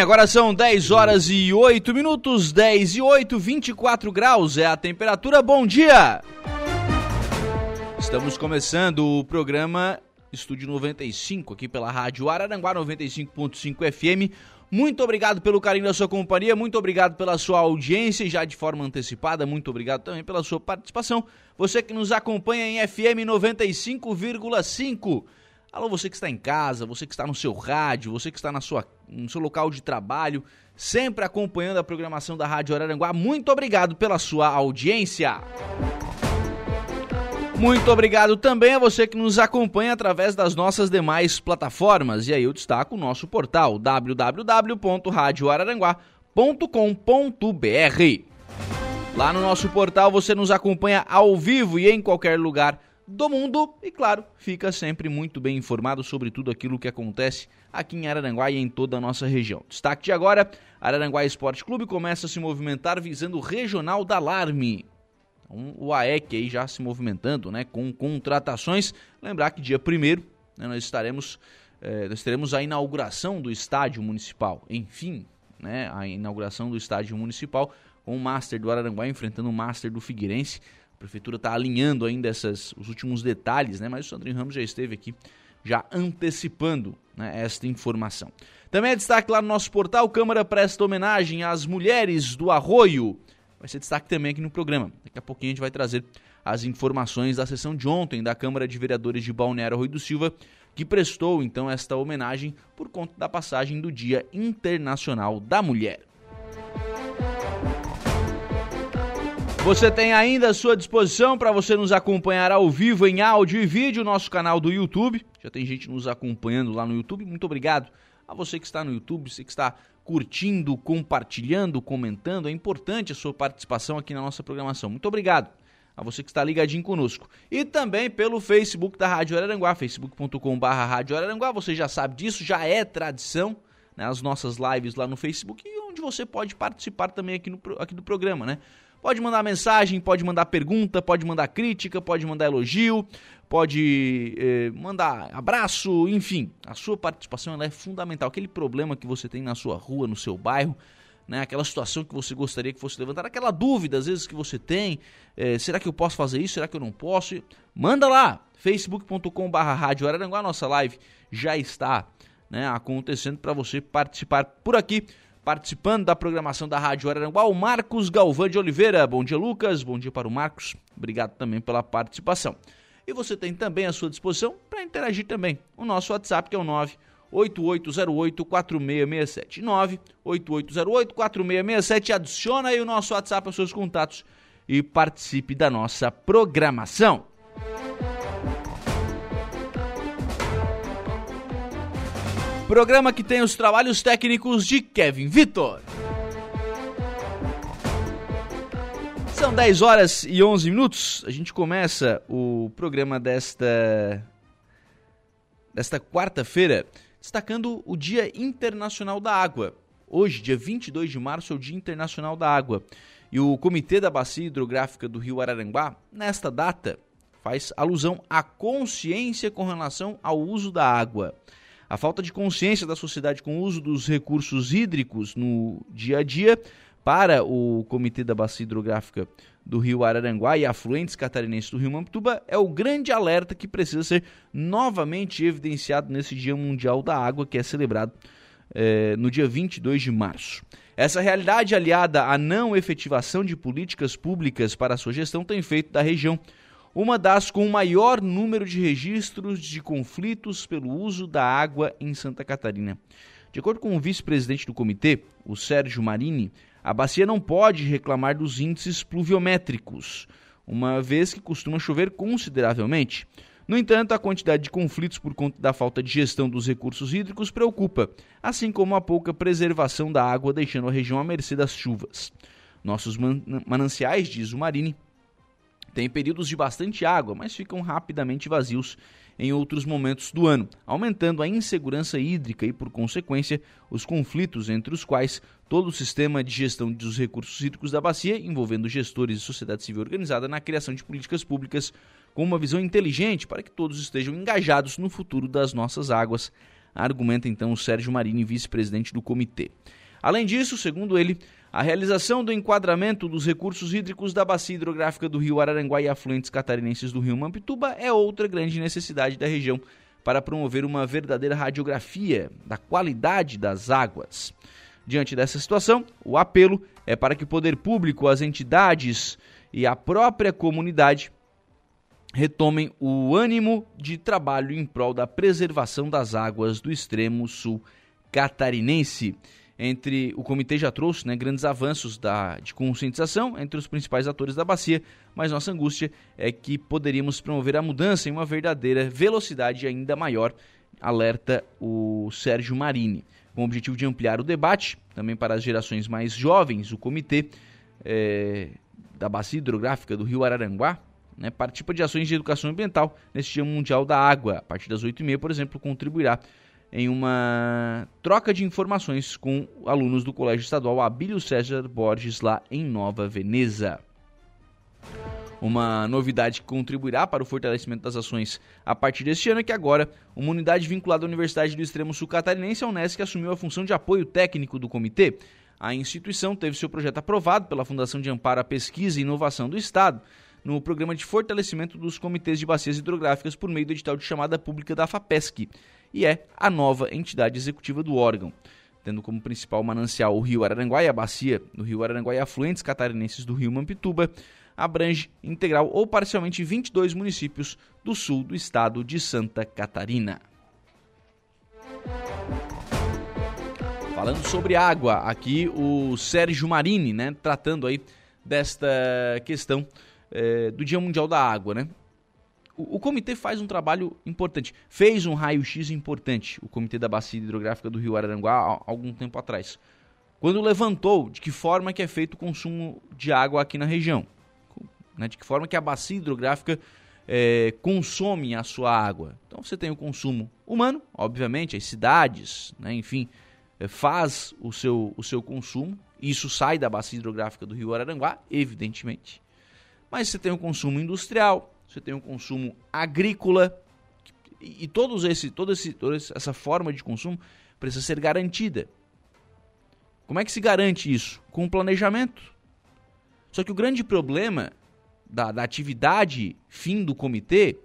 Agora são 10 horas e 8 minutos, 10 e 8, 24 graus é a temperatura. Bom dia! Estamos começando o programa Estúdio 95 aqui pela Rádio Araranguá 95.5 FM. Muito obrigado pelo carinho da sua companhia, muito obrigado pela sua audiência já de forma antecipada, muito obrigado também pela sua participação. Você que nos acompanha em FM 95,5 Alô, você que está em casa, você que está no seu rádio, você que está na sua, no seu local de trabalho, sempre acompanhando a programação da Rádio Araranguá. Muito obrigado pela sua audiência. Muito obrigado também a você que nos acompanha através das nossas demais plataformas. E aí eu destaco o nosso portal www.radioararanguá.com.br. Lá no nosso portal você nos acompanha ao vivo e em qualquer lugar do mundo e, claro, fica sempre muito bem informado sobre tudo aquilo que acontece aqui em Araranguá e em toda a nossa região. Destaque de agora: Araranguá Esporte Clube começa a se movimentar visando o Regional da Alarme. Então, o AEC aí já se movimentando né, com contratações. Lembrar que dia 1 né, nós estaremos. Eh, nós teremos a inauguração do estádio municipal. Enfim, né, a inauguração do estádio municipal com o Master do Araranguá enfrentando o Master do Figueirense prefeitura está alinhando ainda essas, os últimos detalhes, né? Mas o Sandrinho Ramos já esteve aqui já antecipando né, esta informação. Também é destaque lá no nosso portal, Câmara presta homenagem às mulheres do Arroio. Vai ser destaque também aqui no programa. Daqui a pouquinho a gente vai trazer as informações da sessão de ontem da Câmara de Vereadores de Balneário Arroio do Silva, que prestou então esta homenagem por conta da passagem do Dia Internacional da Mulher. Você tem ainda à sua disposição para você nos acompanhar ao vivo em áudio e vídeo, nosso canal do YouTube. Já tem gente nos acompanhando lá no YouTube. Muito obrigado a você que está no YouTube, você que está curtindo, compartilhando, comentando. É importante a sua participação aqui na nossa programação. Muito obrigado a você que está ligadinho conosco. E também pelo Facebook da Rádio Araranguá, facebook.com.br Rádio Araranguá. Você já sabe disso, já é tradição. Né, as nossas lives lá no Facebook, onde você pode participar também aqui, no, aqui do programa, né? Pode mandar mensagem, pode mandar pergunta, pode mandar crítica, pode mandar elogio, pode eh, mandar abraço, enfim. A sua participação é fundamental. Aquele problema que você tem na sua rua, no seu bairro, né, aquela situação que você gostaria que fosse levantada, aquela dúvida às vezes que você tem, eh, será que eu posso fazer isso, será que eu não posso? Manda lá, facebook.com.br Araranguá, nossa live já está né, acontecendo para você participar por aqui Participando da programação da Rádio Araranguá, o Marcos Galvão de Oliveira. Bom dia, Lucas. Bom dia para o Marcos. Obrigado também pela participação. E você tem também à sua disposição para interagir também. O nosso WhatsApp que é o 98808-4667. 98808-4667. Adiciona aí o nosso WhatsApp aos seus contatos e participe da nossa programação. Programa que tem os trabalhos técnicos de Kevin Vitor. São 10 horas e 11 minutos. A gente começa o programa desta desta quarta-feira destacando o Dia Internacional da Água. Hoje, dia 22 de março, é o Dia Internacional da Água. E o Comitê da Bacia Hidrográfica do Rio Araranguá, nesta data, faz alusão à consciência com relação ao uso da água. A falta de consciência da sociedade com o uso dos recursos hídricos no dia a dia para o Comitê da Bacia Hidrográfica do Rio Araranguá e afluentes catarinenses do Rio Mamptuba é o grande alerta que precisa ser novamente evidenciado nesse Dia Mundial da Água, que é celebrado eh, no dia 22 de março. Essa realidade, aliada à não efetivação de políticas públicas para a sua gestão, tem feito da região uma das com o maior número de registros de conflitos pelo uso da água em Santa Catarina. De acordo com o vice-presidente do comitê, o Sérgio Marini, a bacia não pode reclamar dos índices pluviométricos, uma vez que costuma chover consideravelmente. No entanto, a quantidade de conflitos por conta da falta de gestão dos recursos hídricos preocupa, assim como a pouca preservação da água, deixando a região à mercê das chuvas. Nossos man mananciais, diz o Marini, Tem períodos de bastante água, mas ficam rapidamente vazios em outros momentos do ano, aumentando a insegurança hídrica e, por consequência, os conflitos entre os quais todo o sistema de gestão dos recursos hídricos da bacia, envolvendo gestores e sociedade civil organizada na criação de políticas públicas com uma visão inteligente para que todos estejam engajados no futuro das nossas águas, argumenta então o Sérgio Marini, vice-presidente do comitê. Além disso, segundo ele, a realização do enquadramento dos recursos hídricos da bacia hidrográfica do rio Araranguá e afluentes catarinenses do rio Mampituba é outra grande necessidade da região para promover uma verdadeira radiografia da qualidade das águas. Diante dessa situação, o apelo é para que o poder público, as entidades e a própria comunidade retomem o ânimo de trabalho em prol da preservação das águas do extremo sul catarinense entre o comitê já trouxe né, grandes avanços da, de conscientização entre os principais atores da bacia, mas nossa angústia é que poderíamos promover a mudança em uma verdadeira velocidade ainda maior, alerta o Sérgio Marini. Com o objetivo de ampliar o debate, também para as gerações mais jovens, o comitê é, da bacia hidrográfica do Rio Araranguá né, participa de ações de educação ambiental neste Dia Mundial da Água. A partir das 8h30, por exemplo, contribuirá em uma troca de informações com alunos do Colégio Estadual Abílio César Borges, lá em Nova Veneza. Uma novidade que contribuirá para o fortalecimento das ações a partir deste ano é que agora uma unidade vinculada à Universidade do Extremo Sul Catarinense, a Unesc, assumiu a função de apoio técnico do comitê. A instituição teve seu projeto aprovado pela Fundação de Amparo à Pesquisa e Inovação do Estado no programa de fortalecimento dos comitês de bacias hidrográficas por meio do edital de chamada pública da FAPESC e é a nova entidade executiva do órgão, tendo como principal manancial o Rio Araranguá e a bacia do Rio Araranguá e afluentes catarinenses do Rio Mampituba, abrange integral ou parcialmente 22 municípios do sul do estado de Santa Catarina. Falando sobre água, aqui o Sérgio Marini, né, tratando aí desta questão é, do Dia Mundial da Água, né? O, comitê faz um trabalho importante, fez um raio-x importante, o Comitê da Bacia Hidrográfica do Rio Araranguá, há algum tempo atrás, quando levantou de que forma que é feito o consumo de água aqui na região, né? de que forma que a bacia hidrográfica é, consome a sua água. Então você tem o consumo humano, obviamente, as cidades, né? enfim, é, faz o seu, o seu consumo, isso sai da bacia hidrográfica do Rio Araranguá, evidentemente. Mas você tem o consumo industrial, você tem o consumo agrícola e, todos esse, todo esse, toda essa forma de consumo precisa ser garantida. Como é que se garante isso? Com o planejamento. Só que o grande problema da, da atividade fim do comitê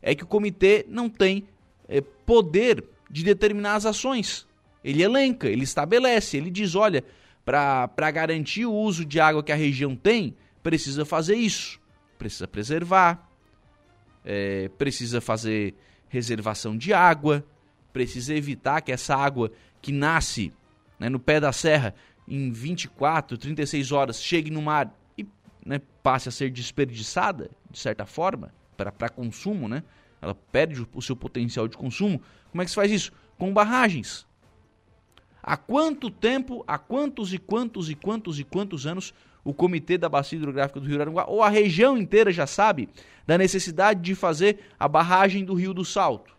é que o comitê não tem é, poder de determinar as ações. Ele elenca, ele estabelece, ele diz: olha, para garantir o uso de água que a região tem, precisa fazer isso, precisa preservar, é, precisa fazer reservação de água, precisa evitar que essa água que nasce né, no pé da serra em 24, 36 horas chegue no mar e né, passe a ser desperdiçada, de certa forma, para consumo, né? ela perde o seu potencial de consumo. Como é que se faz isso? Com barragens. Há quanto tempo, há quantos e quantos e quantos e quantos anos o Comitê da Bacia Hidrográfica do Rio Aranguá, ou a região inteira já sabe da necessidade de fazer a barragem do Rio do Salto.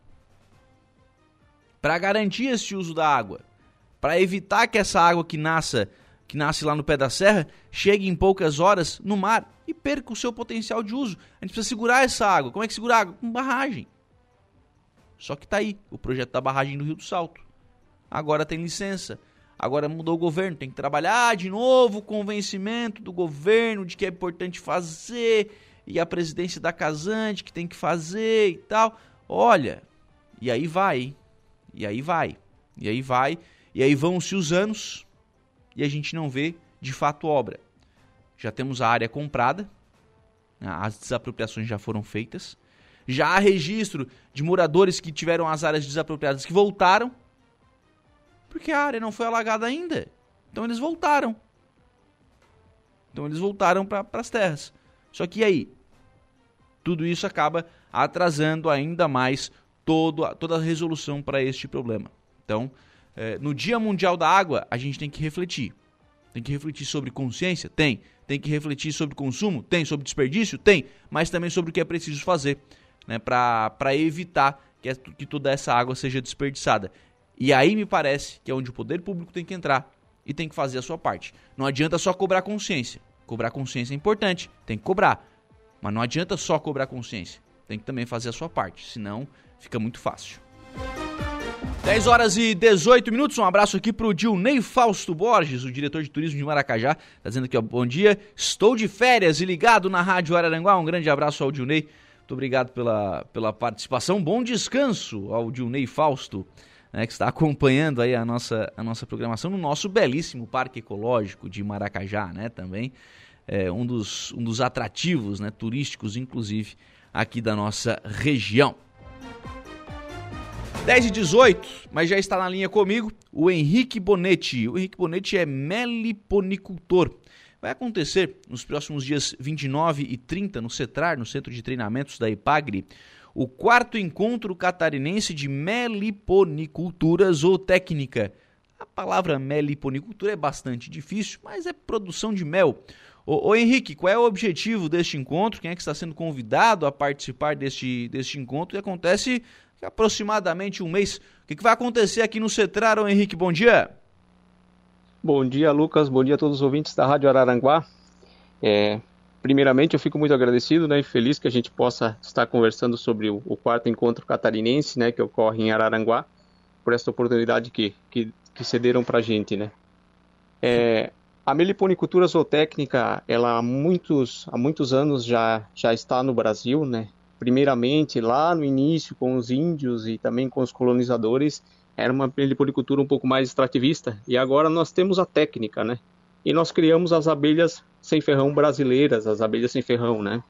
Para garantir este uso da água, para evitar que essa água que nasça, que nasce lá no pé da serra, chegue em poucas horas no mar e perca o seu potencial de uso. A gente precisa segurar essa água. Como é que segura a água? Com barragem. Só que está aí o projeto da barragem do Rio do Salto. Agora tem licença Agora mudou o governo, tem que trabalhar de novo o convencimento do governo de que é importante fazer e a presidência da Casante que tem que fazer e tal. Olha, e aí vai, e aí vai, e aí vai, e aí vão-se os anos e a gente não vê de fato obra. Já temos a área comprada, né, as desapropriações já foram feitas, já há registro de moradores que tiveram as áreas desapropriadas que voltaram porque a área não foi alagada ainda. Então eles voltaram. Então eles voltaram para as terras. Só que aí? Tudo isso acaba atrasando ainda mais todo, toda a resolução para este problema. Então, é, no Dia Mundial da Água, a gente tem que refletir. Tem que refletir sobre consciência? Tem. Tem que refletir sobre consumo? Tem. Sobre desperdício? Tem. Mas também sobre o que é preciso fazer né, para evitar que, é, que toda essa água seja desperdiçada. E aí me parece que é onde o poder público tem que entrar e tem que fazer a sua parte. Não adianta só cobrar consciência. Cobrar consciência é importante, tem que cobrar. Mas não adianta só cobrar consciência. Tem que também fazer a sua parte, senão fica muito fácil. 10 horas e 18 minutos. Um abraço aqui pro Dilnei Fausto Borges, o diretor de turismo de Maracajá. Tá dizendo aqui, ó, bom dia. Estou de férias e ligado na Rádio Araranguá. Um grande abraço ao Dilnei. Muito obrigado pela, pela participação. Bom descanso ao Dilnei Fausto, né, que está acompanhando aí a nossa, a nossa programação no nosso belíssimo Parque Ecológico de Maracajá, né? Também é um, dos, um dos atrativos né, turísticos, inclusive, aqui da nossa região. 10 e 18, mas já está na linha comigo o Henrique Bonetti. O Henrique Bonetti é meliponicultor. Vai acontecer nos próximos dias 29 e 30 no CETRAR, no Centro de Treinamentos da IPAGRE, o quarto encontro catarinense de meliponicultura zootécnica. A palavra meliponicultura é bastante difícil, mas é produção de mel. Ô, ô, Henrique, qual é o objetivo deste encontro? Quem é que está sendo convidado a participar deste, deste encontro? E acontece aproximadamente um mês. O que, que vai acontecer aqui no Cetrar, ô Henrique? Bom dia. Bom dia, Lucas. Bom dia a todos os ouvintes da Rádio Araranguá. É, primeiramente, eu fico muito agradecido né, e feliz que a gente possa estar conversando sobre o, o, quarto encontro catarinense né, que ocorre em Araranguá, por essa oportunidade que, que, que cederam para a gente. Né. É, a meliponicultura zootécnica, ela há muitos, há muitos anos já, já está no Brasil, né? primeiramente lá no início com os índios e também com os colonizadores, era uma meliponicultura um pouco mais extrativista, e agora nós temos a técnica, né? E nós criamos as abelhas sem ferrão brasileiras, as abelhas sem ferrão, né?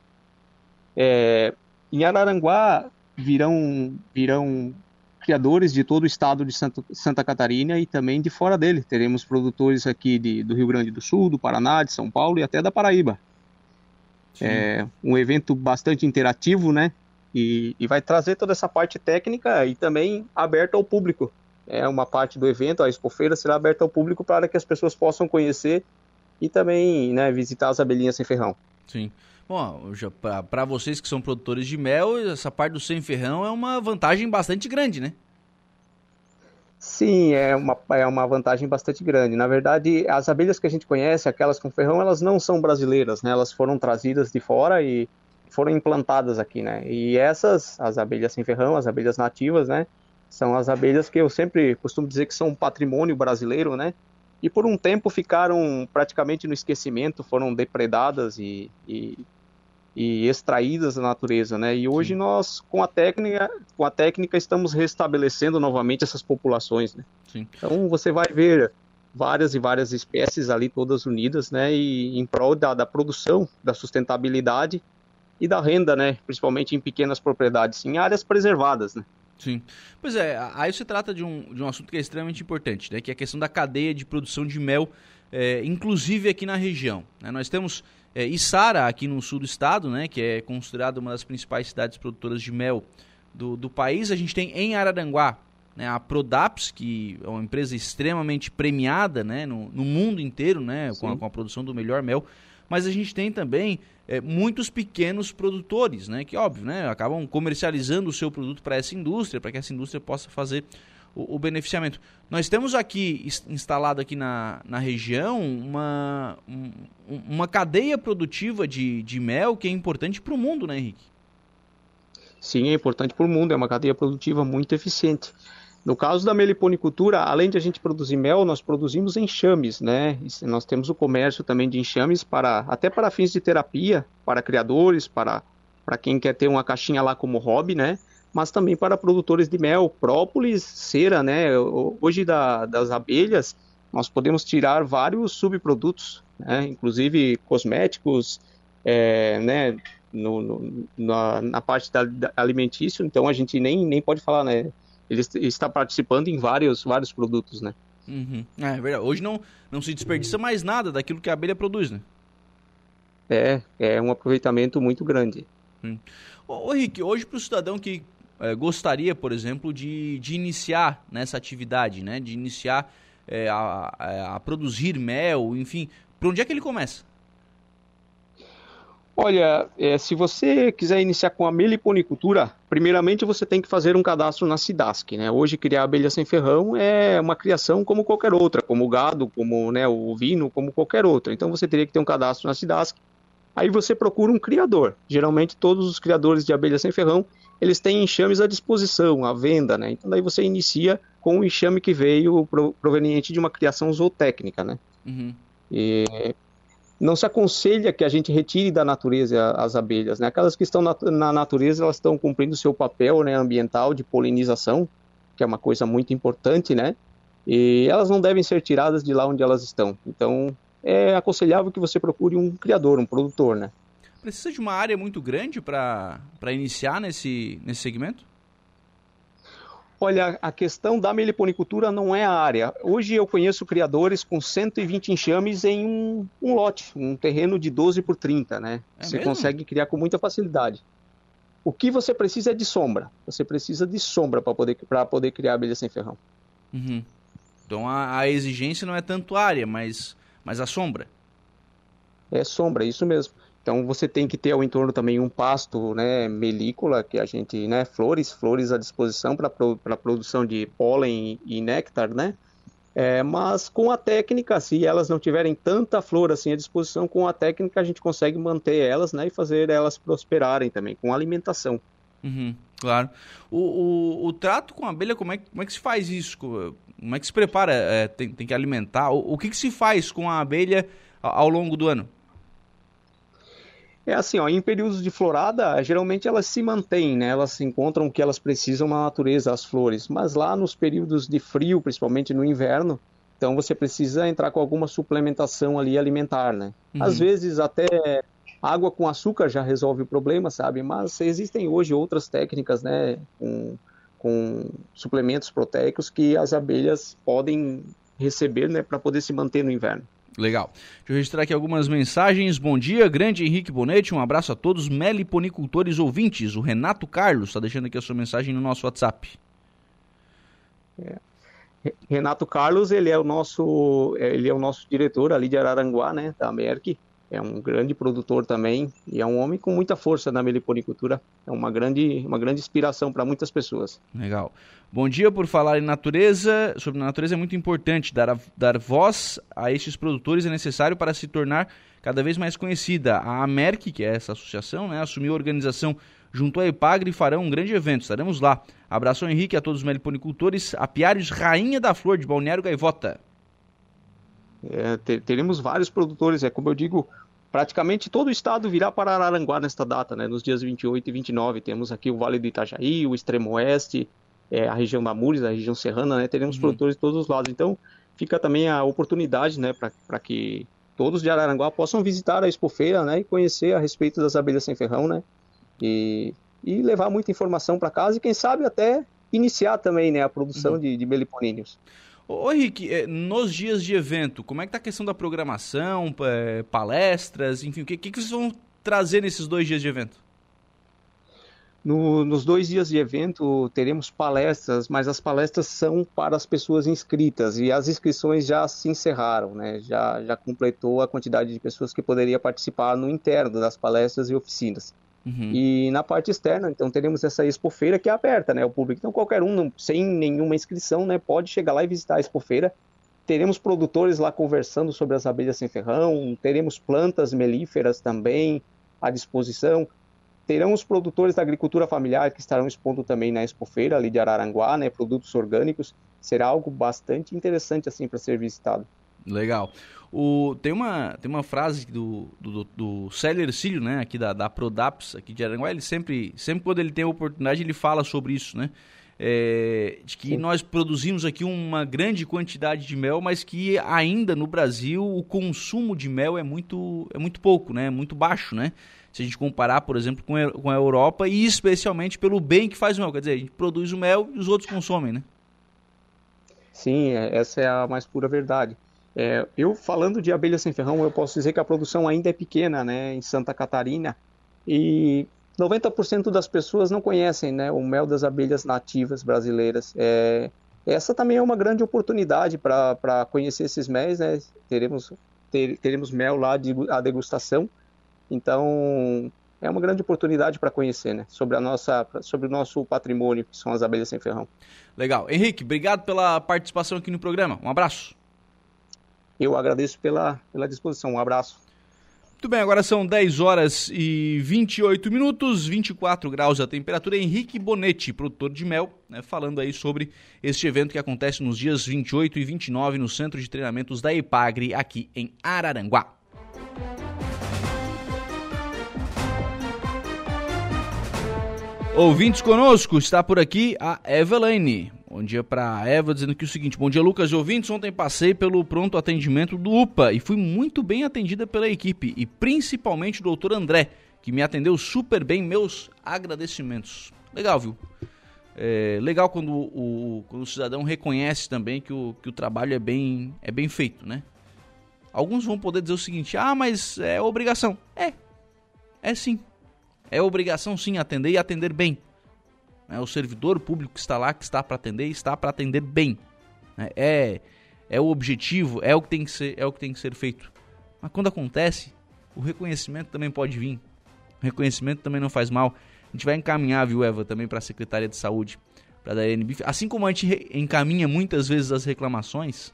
É, em Araranguá virão, virão criadores de todo o estado de Santa, Santa Catarina e também de fora dele. Teremos produtores aqui de, do Rio Grande do Sul, do Paraná, de São Paulo e até da Paraíba. É um evento bastante interativo, né? E, e, vai trazer toda essa parte técnica e também aberta ao público. É uma parte do evento, a expofeira será aberta ao público para que as pessoas possam conhecer e também né, visitar as abelhinhas sem ferrão. Sim. Bom, para vocês que são produtores de mel, essa parte do sem ferrão é uma vantagem bastante grande, né? Sim, é uma, é uma vantagem bastante grande. Na verdade, as abelhas que a gente conhece, aquelas com ferrão, elas não são brasileiras, né? Elas foram trazidas de fora e foram implantadas aqui, né? E essas, as abelhas sem ferrão, as abelhas nativas, né? São as abelhas que eu sempre costumo dizer que são um patrimônio brasileiro, né? E por um tempo ficaram praticamente no esquecimento, foram depredadas e, e e extraídas da natureza, né? E hoje Sim. nós, com a técnica, com a técnica, estamos restabelecendo novamente essas populações, né? Sim. Então você vai ver várias e várias espécies ali todas unidas, né? E em prol da, da produção, da sustentabilidade e da renda, né? Principalmente em pequenas propriedades, em áreas preservadas, né? Sim. Pois é, aí se trata de um, de um assunto que é extremamente importante, né? Que é a questão da cadeia de produção de mel, é, inclusive aqui na região. Né? Nós temos é, Içara, aqui no sul do estado, né, que é considerada uma das principais cidades produtoras de mel do, do país. A gente tem em Araranguá né, a Prodaps, que é uma empresa extremamente premiada né, no, no mundo inteiro né, com a, com a, produção do melhor mel. Mas a gente tem também é, muitos pequenos produtores, né, que óbvio, né, acabam comercializando o seu produto para essa indústria, para que essa indústria possa fazer o, o, beneficiamento. Nós temos aqui, instalado aqui na, na região, uma, um, uma cadeia produtiva de, de mel que é importante para o mundo, né, Henrique? Sim, é importante para o mundo, é uma cadeia produtiva muito eficiente. No caso da meliponicultura, além de a gente produzir mel, nós produzimos enxames, né? Nós temos o comércio também de enxames para até para fins de terapia, para criadores, para para quem quer ter uma caixinha lá como hobby, né? mas também para produtores de mel, própolis, cera, né? Hoje da, das abelhas nós podemos tirar vários subprodutos, né? inclusive cosméticos, é, né? No, no, na, na, parte da, da alimentício, então a gente nem, nem pode falar, né? Ele está participando em vários, vários produtos, né? Uhum. É, é verdade. Hoje não, não se desperdiça mais nada daquilo que a abelha produz, né? É, é um aproveitamento muito grande. Hum. Ô, ô Rick, hoje para o cidadão que é, gostaria, por exemplo, de, de iniciar nessa atividade, né? de iniciar é, a, a, produzir mel, enfim, por onde é que ele começa? Olha, é, se você quiser iniciar com a meliponicultura, primeiramente você tem que fazer um cadastro na SIDASC. Né? Hoje, criar abelha sem ferrão é uma criação como qualquer outra, como o gado, como né, o ovino, como qualquer outra. Então você teria que ter um cadastro na SIDASC. Aí você procura um criador. Geralmente todos os criadores de abelha sem ferrão, eles têm enxames à disposição, à venda. Né? Então daí você inicia com o enxame que veio proveniente de uma criação zootécnica. Né? Uhum. E não se aconselha que a gente retire da natureza as abelhas, né? Aquelas que estão na, na natureza, elas estão cumprindo o seu papel, né, ambiental de polinização, que é uma coisa muito importante, né? E elas não devem ser tiradas de lá onde elas estão. Então, é aconselhável que você procure um criador, um produtor, né? Precisa de uma área muito grande para iniciar nesse, nesse segmento? Olha, a questão da meliponicultura não é a área. Hoje eu conheço criadores com 120 enxames em um, um lote, um terreno de 12 por 30, né? É você mesmo? consegue criar com muita facilidade. O que você precisa é de sombra. Você precisa de sombra para poder, poder criar abelha sem ferrão. Uhum. Então a, a, exigência não é tanto área, mas, mas a sombra. É sombra, isso mesmo. Então você tem que ter ao entorno também um pasto, né, melícola, que a gente, né, flores, flores à disposição para a produção de pólen e néctar, né? É, mas com a técnica, se elas não tiverem tanta flor assim à disposição, com a técnica a gente consegue manter elas, né, e fazer elas prosperarem também com alimentação. Uhum, claro. O, o, o, trato com a abelha, como é, como é que se faz isso? Como é que se prepara? É, tem, tem que alimentar? O, o que, que se faz com a abelha ao longo do ano? É assim, ó, em períodos de florada, geralmente elas se mantêm, né? Elas encontram o que elas precisam na natureza, as flores. Mas lá nos períodos de frio, principalmente no inverno, então você precisa entrar com alguma suplementação ali alimentar, né? Uhum. Às vezes até água com açúcar já resolve o problema, sabe? Mas existem hoje outras técnicas, né? Com, com suplementos proteicos que as abelhas podem receber, né? Para poder se manter no inverno. Legal. Deixa eu registrar aqui algumas mensagens. Bom dia, grande Henrique Bonetti. Um abraço a todos meliponicultores ouvintes. O Renato Carlos está deixando aqui a sua mensagem no nosso WhatsApp. É. Renato Carlos, ele é o nosso, ele é o nosso diretor ali de Araranguá, né, da Merck é um grande produtor também e é um homem com muita força na meliponicultura. É uma grande, uma grande inspiração para muitas pessoas. Legal. Bom dia por falar em natureza. Sobre natureza é muito importante. Dar, a, dar voz a estes produtores é necessário para se tornar cada vez mais conhecida. A AMERC, que é essa associação, né, assumiu a organização junto à Epagre e farão um grande evento. Estaremos lá. Abraço Henrique a todos os meliponicultores. Apiários Rainha da Flor de Balneário Gaivota. É, teremos vários produtores, é como eu digo, praticamente todo o estado virá para Araranguá nesta data, né? Nos dias 28 e 29 temos aqui o Vale do Itajaí, o Extremo Oeste, é, a região da Mures, a região serrana, né? Teremos uhum. produtores de todos os lados. Então fica também a oportunidade, né, para que todos de Araranguá possam visitar a Expofeira, né, e conhecer a respeito das abelhas sem ferrão, né? E, e levar muita informação para casa e quem sabe até iniciar também, né, a produção uhum. de, de meliponíneos. Ô, Henrique, é, nos dias de evento, como é que tá a questão da programação, é, palestras, enfim, o que, que vocês vão trazer nesses dois dias de evento? No, nos dois dias de evento teremos palestras, mas as palestras são para as pessoas inscritas e as inscrições já se encerraram, né? já, já completou a quantidade de pessoas que poderia participar no interno das palestras e oficinas. Uhum. E na parte externa, então, teremos essa expofeira que é aberta, né, ao público. Então, qualquer um, sem nenhuma inscrição, né, pode chegar lá e visitar a expofeira. Teremos produtores lá conversando sobre as abelhas sem ferrão, teremos plantas melíferas também à disposição. Teremos produtores da agricultura familiar que estarão expondo também na expofeira ali de Araranguá, né, produtos orgânicos. Será algo bastante interessante assim para ser visitado. Legal. O, tem, uma, tem uma frase do, do, do Célio Ercílio, né, aqui da, da Prodaps, aqui de Aranguá, ele sempre, sempre quando ele tem a oportunidade, ele fala sobre isso, né? É, de que Sim. nós produzimos aqui uma grande quantidade de mel, mas que ainda no Brasil o consumo de mel é muito, é muito pouco, né? Muito baixo, né? Se a gente comparar, por exemplo, com a, com a Europa e especialmente pelo bem que faz o mel. Quer dizer, a gente produz o mel e os outros consomem, né? Sim, é, essa é a mais pura verdade. É, eu falando de abelha sem ferrão, eu posso dizer que a produção ainda é pequena, né, em Santa Catarina, e 90% das pessoas não conhecem, né, o mel das abelhas nativas brasileiras. É, essa também é uma grande oportunidade para conhecer esses méis, né? Teremos, ter, teremos mel lá de a degustação, então é uma grande oportunidade para conhecer, né? Sobre, a nossa, sobre o nosso patrimônio, que são as abelhas sem ferrão. Legal. Henrique, obrigado pela participação aqui no programa. Um abraço. Eu agradeço pela, pela disposição. Um abraço. Muito bem, agora são 10 horas e 28 minutos, 24 graus a temperatura. Henrique Bonetti, produtor de mel, né, falando aí sobre este evento que acontece nos dias 28 e 29 no Centro de Treinamentos da EPAGRE, aqui em Araranguá. Ouvintes conosco, está por aqui a Eveline. Bom dia para Eva, dizendo aqui o seguinte: Bom dia, Lucas e ouvintes. Ontem passei pelo pronto atendimento do UPA e fui muito bem atendida pela equipe e principalmente o doutor André, que me atendeu super bem. Meus agradecimentos. Legal, viu? É legal quando o, quando o cidadão reconhece também que o, que o trabalho é bem, é bem feito, né? Alguns vão poder dizer o seguinte: ah, mas é obrigação. É, é sim. É obrigação sim atender e atender bem. Né? O servidor público que está lá, que está para atender, está para atender bem. Né? É, é o objetivo, é o, que tem que ser, é o que tem que ser feito. Mas quando acontece, o reconhecimento também pode vir. O reconhecimento também não faz mal. A gente vai encaminhar, viu, Eva, também para a Secretaria de Saúde, para a NBIF. Assim como a gente encaminha muitas vezes as reclamações,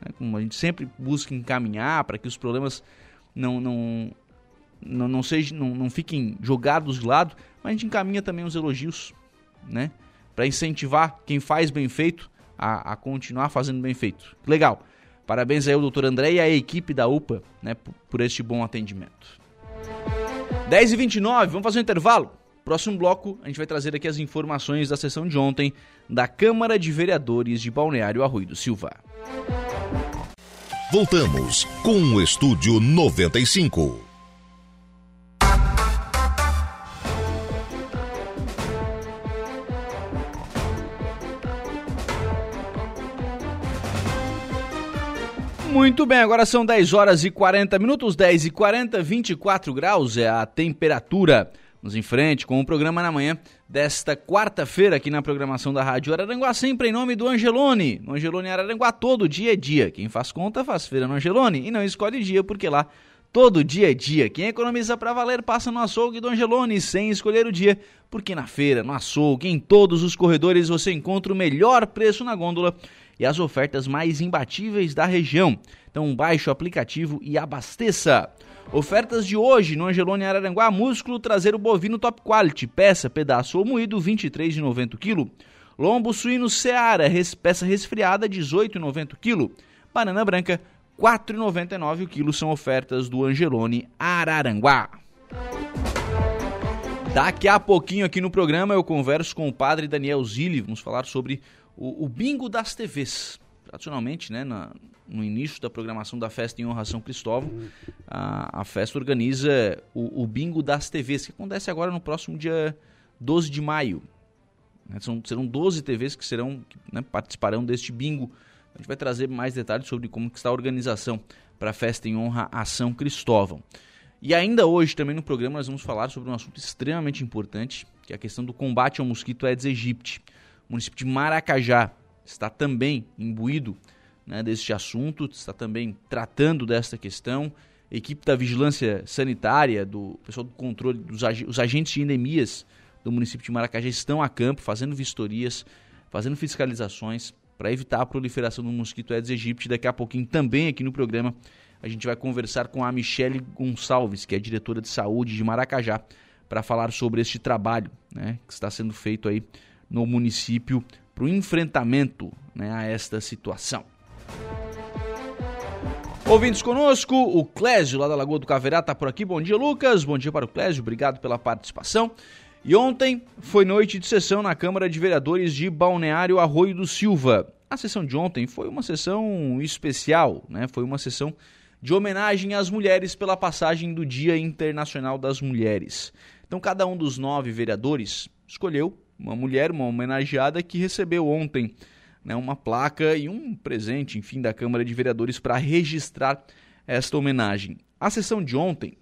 né, como a gente sempre busca encaminhar para que os problemas não, não, não, não, sejam, não, não fiquem jogados de lado, mas a gente encaminha também os elogios né? Para incentivar quem faz bem feito a, a, continuar fazendo bem feito. Legal. Parabéns aí ao doutor André e à equipe da UPA, né, por, por este bom atendimento. 10 e 29 vamos fazer um intervalo? Próximo bloco, a gente vai trazer aqui as informações da sessão de ontem da Câmara de Vereadores de Balneário Arroio Silva. Voltamos com o Estúdio 95. Muito bem, agora são 10 horas e 40 minutos, 10 e 40, 24 graus é a temperatura. Vamos em frente com o programa na manhã desta quarta-feira aqui na programação da Rádio Araranguá, sempre em nome do Angelone. No Angelone Araranguá, todo dia é dia. Quem faz conta faz feira no Angelone e não escolhe dia, porque lá todo dia é dia. Quem economiza para valer passa no açougue do Angelone sem escolher o dia, porque na feira, no açougue, em todos os corredores você encontra o melhor preço na gôndola e as ofertas mais imbatíveis da região. Então baixe o aplicativo e abasteça. Ofertas de hoje no Angelone Araranguá, músculo traseiro bovino top quality, peça, pedaço ou moído, 23,90 kg. Lombo suíno Seara, peça resfriada, 18,90 kg. Banana branca, 4,99 o são ofertas do Angelone Araranguá. Daqui a pouquinho aqui no programa eu converso com o padre Daniel Zilli, vamos falar sobre o, o bingo das TVs. Tradicionalmente, né, na, no início da programação da festa em honra a São Cristóvão, a, a festa organiza o, o, bingo das TVs, que acontece agora no próximo dia 12 de maio. Né, são, serão 12 TVs que serão que, né, participarão deste bingo. A gente vai trazer mais detalhes sobre como está a organização para a festa em honra a São Cristóvão. E ainda hoje, também no programa, nós vamos falar sobre um assunto extremamente importante, que é a questão do combate ao mosquito Aedes aegypti. O município de Maracajá está também imbuído né, deste assunto, está também tratando desta questão. A equipe da vigilância sanitária, do pessoal do controle, dos ag os agentes de endemias do município de Maracajá estão a campo, fazendo vistorias, fazendo fiscalizações para evitar a proliferação do mosquito Aedes aegypti. Daqui a pouquinho, também aqui no programa, a gente vai conversar com a Michele Gonçalves, que é diretora de saúde de Maracajá, para falar sobre este trabalho né, que está sendo feito aí no município para o enfrentamento né, a esta situação. Ouvintes conosco, o Clésio lá da Lagoa do Caverá está por aqui. Bom dia, Lucas. Bom dia para o Clésio. Obrigado pela participação. E ontem foi noite de sessão na Câmara de Vereadores de Balneário Arroio do Silva. A sessão de ontem foi uma sessão especial, né? Foi uma sessão de homenagem às mulheres pela passagem do Dia Internacional das Mulheres. Então, cada um dos nove vereadores escolheu uma mulher, uma homenageada que recebeu ontem né, uma placa e um presente, enfim, da Câmara de Vereadores para registrar esta homenagem. A sessão de ontem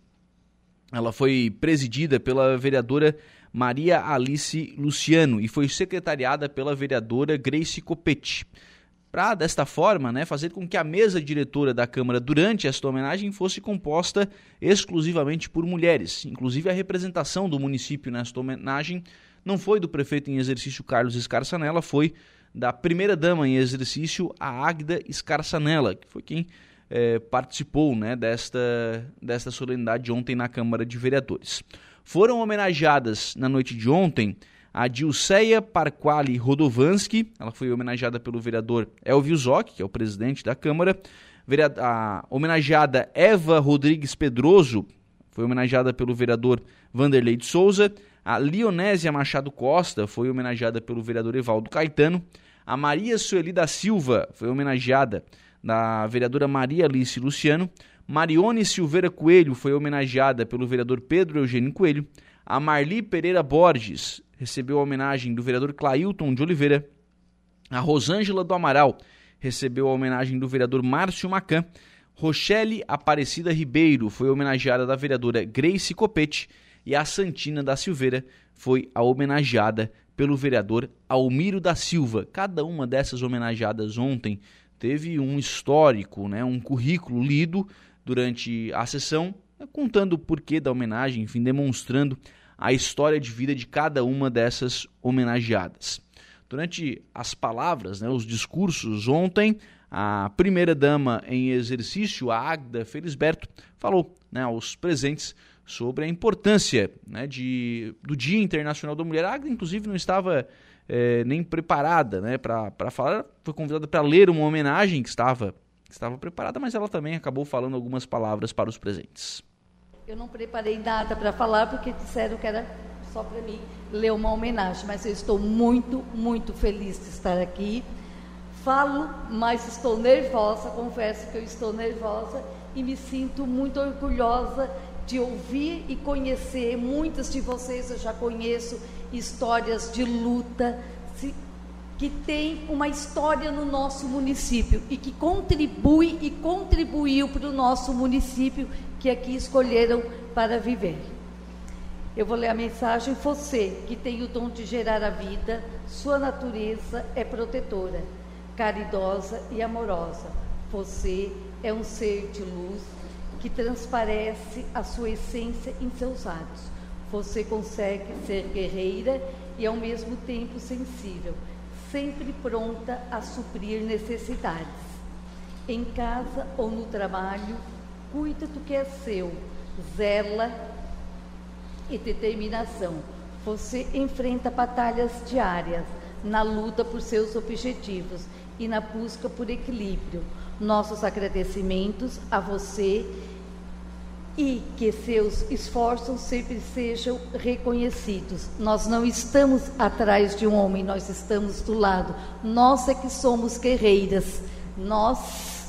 ela foi presidida pela vereadora Maria Alice Luciano e foi secretariada pela vereadora Grace Copetti. Para, desta forma, né, fazer com que a mesa diretora da Câmara durante esta homenagem fosse composta exclusivamente por mulheres. Inclusive, a representação do município nesta homenagem não foi do prefeito em exercício Carlos Escarçanella, foi da primeira-dama em exercício, a Águida Escarçanella, que foi quem é, participou né, desta, desta solenidade ontem na Câmara de Vereadores. Foram homenageadas na noite de ontem a Dilceia Parquali Rodovanski, ela foi homenageada pelo vereador Elvio Zoc, que é o presidente da Câmara, a homenageada Eva Rodrigues Pedroso, foi homenageada pelo vereador Vanderlei de Souza, a Leonésia Machado Costa foi homenageada pelo vereador Evaldo Caetano, a Maria Sueli da Silva foi homenageada da vereadora Maria Alice Luciano, Marione Silveira Coelho foi homenageada pelo vereador Pedro Eugênio Coelho. A Marli Pereira Borges recebeu a homenagem do vereador Clailton de Oliveira. A Rosângela do Amaral recebeu a homenagem do vereador Márcio Macan. Rochelle Aparecida Ribeiro foi homenageada da vereadora Grace Copete. E a Santina da Silveira foi a homenageada pelo vereador Almiro da Silva. Cada uma dessas homenageadas ontem teve um histórico, né, um currículo lido durante a sessão, contando o porquê da homenagem, enfim, demonstrando a história de vida de cada uma dessas homenageadas. Durante as palavras, né, os discursos ontem, a primeira-dama em exercício, a Agda Felisberto, falou né, aos presentes sobre a importância né, de, do Dia Internacional da Mulher. A Agda, inclusive, não estava é, nem preparada né, para falar, foi convidada para ler uma homenagem que estava estava preparada, mas ela também acabou falando algumas palavras para os presentes. Eu não preparei nada para falar porque disseram que era só para mim ler uma homenagem, mas eu estou muito, muito feliz de estar aqui. Falo, mas estou nervosa, confesso que eu estou nervosa e me sinto muito orgulhosa de ouvir e conhecer. Muitas de vocês eu já conheço histórias de luta, que tem uma história no nosso município e que contribui e contribuiu para o nosso município que aqui escolheram para viver. Eu vou ler a mensagem. Você que tem o dom de gerar a vida, sua natureza é protetora, caridosa e amorosa. Você é um ser de luz que transparece a sua essência em seus atos. Você consegue ser guerreira e ao mesmo tempo sensível sempre pronta a suprir necessidades. Em casa ou no trabalho, cuida do que é seu, zela e determinação. Você enfrenta batalhas diárias na luta por seus objetivos e na busca por equilíbrio. Nossos agradecimentos a você e que seus esforços sempre sejam reconhecidos. Nós não estamos atrás de um homem, nós estamos do lado. Nós é que somos guerreiras. Nós,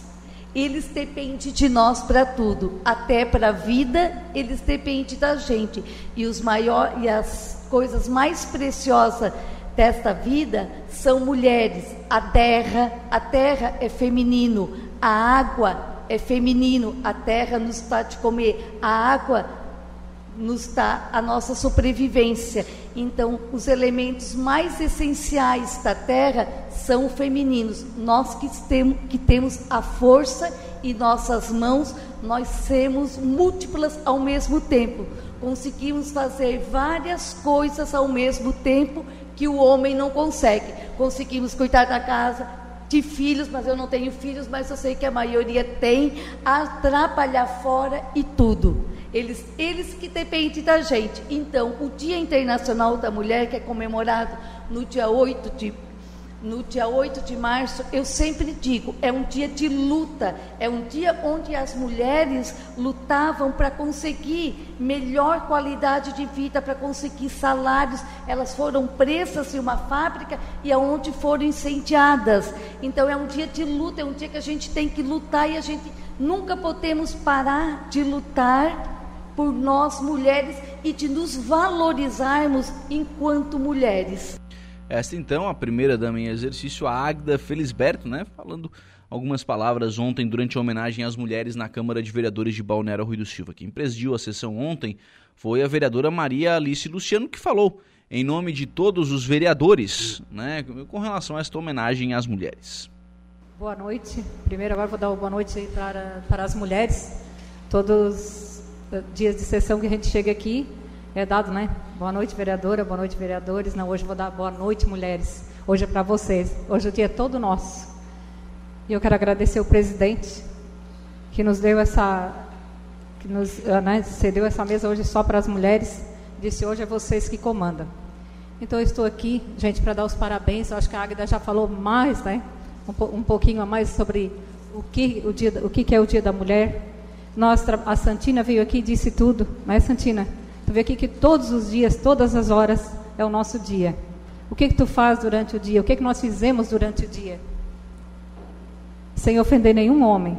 eles dependem de nós para tudo, até para a vida, eles dependem da gente. E os maior e as coisas mais preciosas desta vida são mulheres. A terra, a terra é feminino, a água é feminino, a terra nos dá de comer, a água nos dá a nossa sobrevivência. Então, os elementos mais essenciais da terra são femininos. Nós que, temos, que temos a força e nossas mãos, nós temos múltiplas ao mesmo tempo. Conseguimos fazer várias coisas ao mesmo tempo que o homem não consegue. Conseguimos cuidar da casa, de filhos, mas eu não tenho filhos, mas eu sei que a maioria tem, a trabalhar fora e tudo. Eles, eles que dependem da gente. Então, o Dia Internacional da Mulher, que é comemorado no dia 8 de no dia 8 de março, eu sempre digo, é um dia de luta, é um dia onde as mulheres lutavam para conseguir melhor qualidade de vida, para conseguir salários. Elas foram presas em uma fábrica e aonde foram incendiadas. Então é um dia de luta, é um dia que a gente tem que lutar e a gente nunca podemos parar de lutar por nós mulheres e de nos valorizarmos enquanto mulheres. Esta então, a primeira dama em exercício, a Agda Felisberto, né, falando algumas palavras ontem durante a homenagem às mulheres na Câmara de Vereadores de Balneário Rui do Silva. Quem presidiu a sessão ontem foi a vereadora Maria Alice Luciano, que falou em nome de todos os vereadores né, com relação a esta homenagem às mulheres. Boa noite. Primeiro agora vou dar uma boa noite para, para as mulheres. Todos os dias de sessão que a gente chega aqui é dado, né? Boa noite, vereadora, boa noite, vereadores. Não, hoje vou dar boa noite, mulheres. Hoje é para vocês. Hoje o dia é todo nosso. E eu quero agradecer o presidente que nos deu essa que nos ah, né, cedeu essa mesa hoje só para as mulheres. Disse hoje é vocês que comandam. Então eu estou aqui, gente, para dar os parabéns. Eu acho que a Águida já falou mais, né? Um, um pouquinho a mais sobre o que o dia, o que, é o Dia da Mulher. Nós, a Santina veio aqui e disse tudo, né, Santina? Tu vê aqui que todos os dias, todas as horas é o nosso dia. O que que tu faz durante o dia? O que que nós fizemos durante o dia? Sem ofender nenhum homem,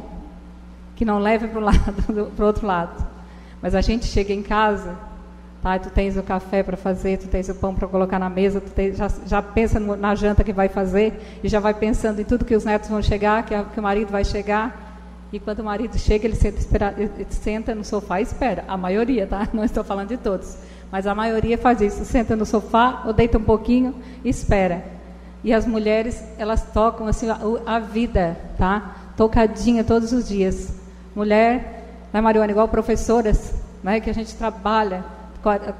que não leve para o outro lado. Mas a gente chega em casa, tá? Tu tens o café para fazer, tu tens o pão para colocar na mesa, tu tens, já, já pensa no, na janta que vai fazer e já vai pensando em tudo que os netos vão chegar, que, a, que o marido vai chegar. E quando o marido chega, ele senta, espera, ele senta no sofá e espera. A maioria, tá? Não estou falando de todos. Mas a maioria faz isso. Senta no sofá ou deita um pouquinho e espera. E as mulheres, elas tocam assim a, a vida, tá? Tocadinha todos os dias. Mulher, né, Mariana, igual professoras, né, que a gente trabalha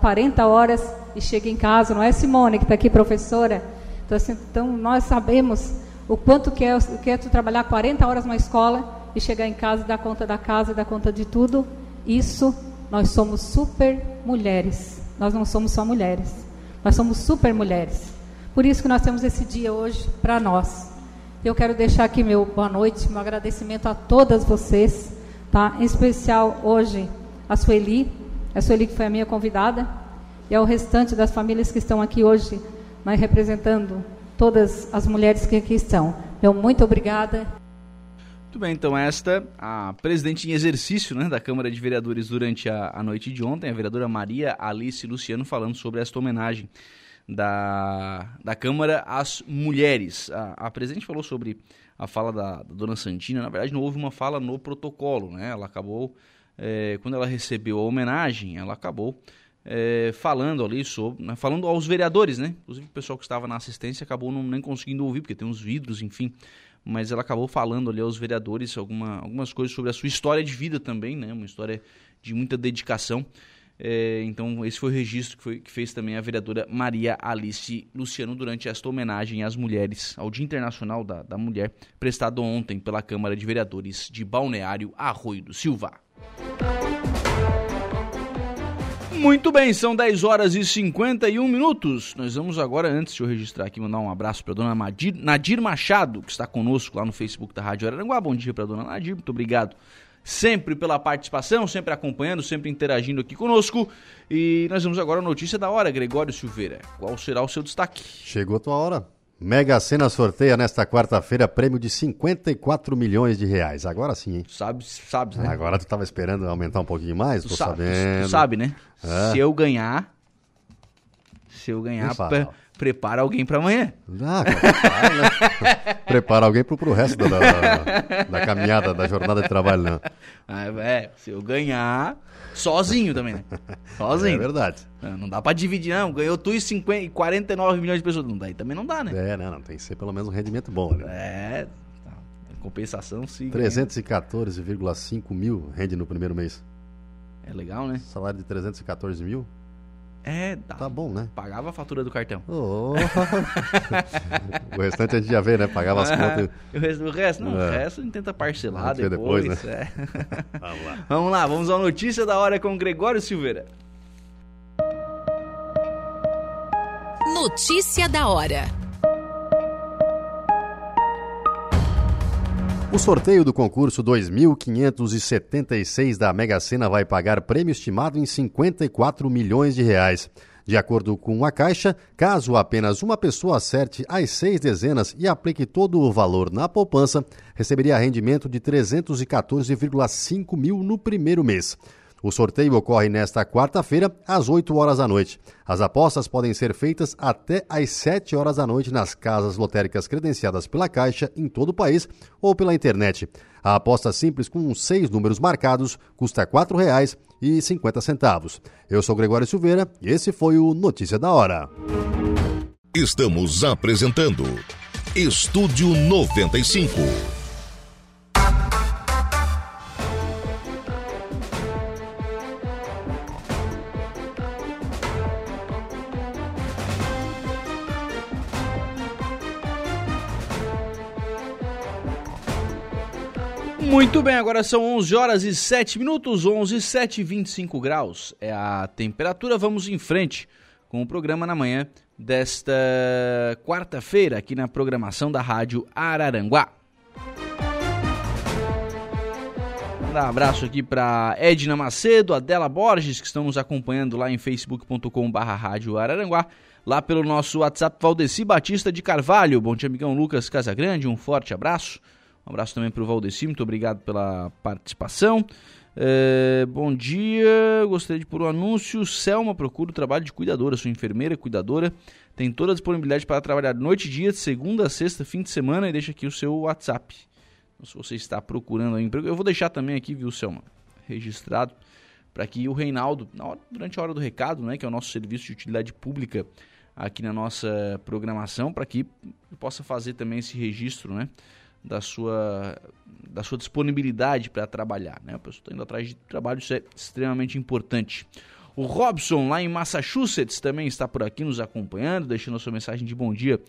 40 horas e chega em casa. Não é Simone que está aqui, professora? Então, assim, então, nós sabemos o quanto que é, o que é tu trabalhar 40 horas na escola e chegar em casa e dar conta da casa, dar conta de tudo, isso nós somos super mulheres. Nós não somos só mulheres. Nós somos super mulheres. Por isso que nós temos esse dia hoje para nós. Eu quero deixar aqui meu boa noite, meu agradecimento a todas vocês, tá? Em especial hoje a Sueli, a Sueli que foi a minha convidada, e ao restante das famílias que estão aqui hoje, né, representando todas as mulheres que aqui estão. Meu muito obrigada. Muito bem, então esta, a presidente em exercício né, da Câmara de Vereadores durante a, a noite de ontem, a vereadora Maria Alice Luciano, falando sobre esta homenagem da, da Câmara às mulheres. A, a presidente falou sobre a fala da, da, dona Santina, na verdade não houve uma fala no protocolo, né? Ela acabou, é, quando ela recebeu a homenagem, ela acabou é, falando ali sobre, né, falando aos vereadores, né? Inclusive o pessoal que estava na assistência acabou não, nem conseguindo ouvir, porque tem uns vidros, enfim mas ela acabou falando ali aos vereadores alguma, algumas coisas sobre a sua história de vida também, né? Uma história de muita dedicação. É, então, esse foi o registro que, foi, que, fez também a vereadora Maria Alice Luciano durante esta homenagem às mulheres, ao Dia Internacional da, da Mulher, prestado ontem pela Câmara de Vereadores de Balneário Arroio do Silva. Muito bem, são 10 horas e 51 minutos. Nós vamos agora, antes de eu registrar aqui, mandar um abraço para a dona Nadir, Nadir Machado, que está conosco lá no Facebook da Rádio Araranguá. Bom dia para a dona Nadir, muito obrigado sempre pela participação, sempre acompanhando, sempre interagindo aqui conosco. E nós vamos agora a notícia da hora, Gregório Silveira. Qual será o seu destaque? Chegou a tua hora. Mega Sena sorteia nesta quarta-feira prêmio de 54 milhões de reais. Agora sim, hein? Sabe, sabe, né? Agora tu estava esperando aumentar um pouquinho mais? Tu Tô sabe, sabendo. Tu sabe, né? É. Se eu ganhar, se eu ganhar, pre prepara alguém para amanhã. Ah, prepara, né? prepara alguém pro, pro resto da, da, da, caminhada, da jornada de trabalho, né? Ah, é, se eu ganhar, sozinho também, né? Sozinho. É verdade. É, não dá pra dividir, não. Ganhou tu e 50, 49 milhões de pessoas. Não dá, também não dá, né? É, não, não. Tem que ser pelo menos um rendimento bom, né? É. Tá. Compensação, sim. 314,5 mil rende no primeiro mês. É legal, né? Salário de 314 mil. É, tá, tá bom, né? Pagava a fatura do cartão. Oh. o restante a gente já vê, né? Pagava as contas. o resto, o resto não, é. o resto a gente tenta parcelar depois. depois né? é. vamos lá. Vamos lá, vamos à notícia da hora com Gregório Silveira. Notícia da hora. O sorteio do concurso 2576 da Mega Sena vai pagar prêmio estimado em 54 milhões de reais. De acordo com a Caixa, caso apenas uma pessoa acerte as seis dezenas e aplique todo o valor na poupança, receberia rendimento de 314,5 mil no primeiro mês. O sorteio ocorre nesta quarta-feira, às 8 horas da noite. As apostas podem ser feitas até às 7 horas da noite nas casas lotéricas credenciadas pela Caixa em todo o país ou pela internet. A aposta simples com seis números marcados custa R$ 4,50. Eu sou Gregório Silveira e esse foi o Notícia da Hora. Estamos apresentando Estúdio 95. Muito bem, agora são 11 horas e 7 minutos, 11 e 7, 25 graus é a temperatura. Vamos em frente com o programa na manhã desta quarta-feira aqui na programação da Rádio Araranguá. Mandar um abraço aqui para Edna Macedo, Adela Borges, que estão nos acompanhando lá em facebook.com.br Rádio Araranguá. Lá pelo nosso WhatsApp, Valdeci Batista de Carvalho. Bom dia, amigão Lucas Casagrande, um forte abraço. Um abraço também para o Valdeci, muito obrigado pela participação. É, bom dia, gostaria de pôr um anúncio. Selma procura o trabalho de cuidadora, sou enfermeira, cuidadora. Tem toda a disponibilidade para trabalhar noite e dia, de segunda a sexta, fim de semana, e deixa aqui o seu WhatsApp. Então, se você está procurando um emprego, eu vou deixar também aqui, viu, Selma, registrado, para que o Reinaldo, hora, durante a hora do recado, né, que é o nosso serviço de utilidade pública aqui na nossa programação, para que possa fazer também esse registro, né? Da sua, da sua disponibilidade para trabalhar. Né? A pessoa está indo atrás de trabalho, isso é extremamente importante. O Robson, lá em Massachusetts, também está por aqui nos acompanhando, deixando a sua mensagem de bom dia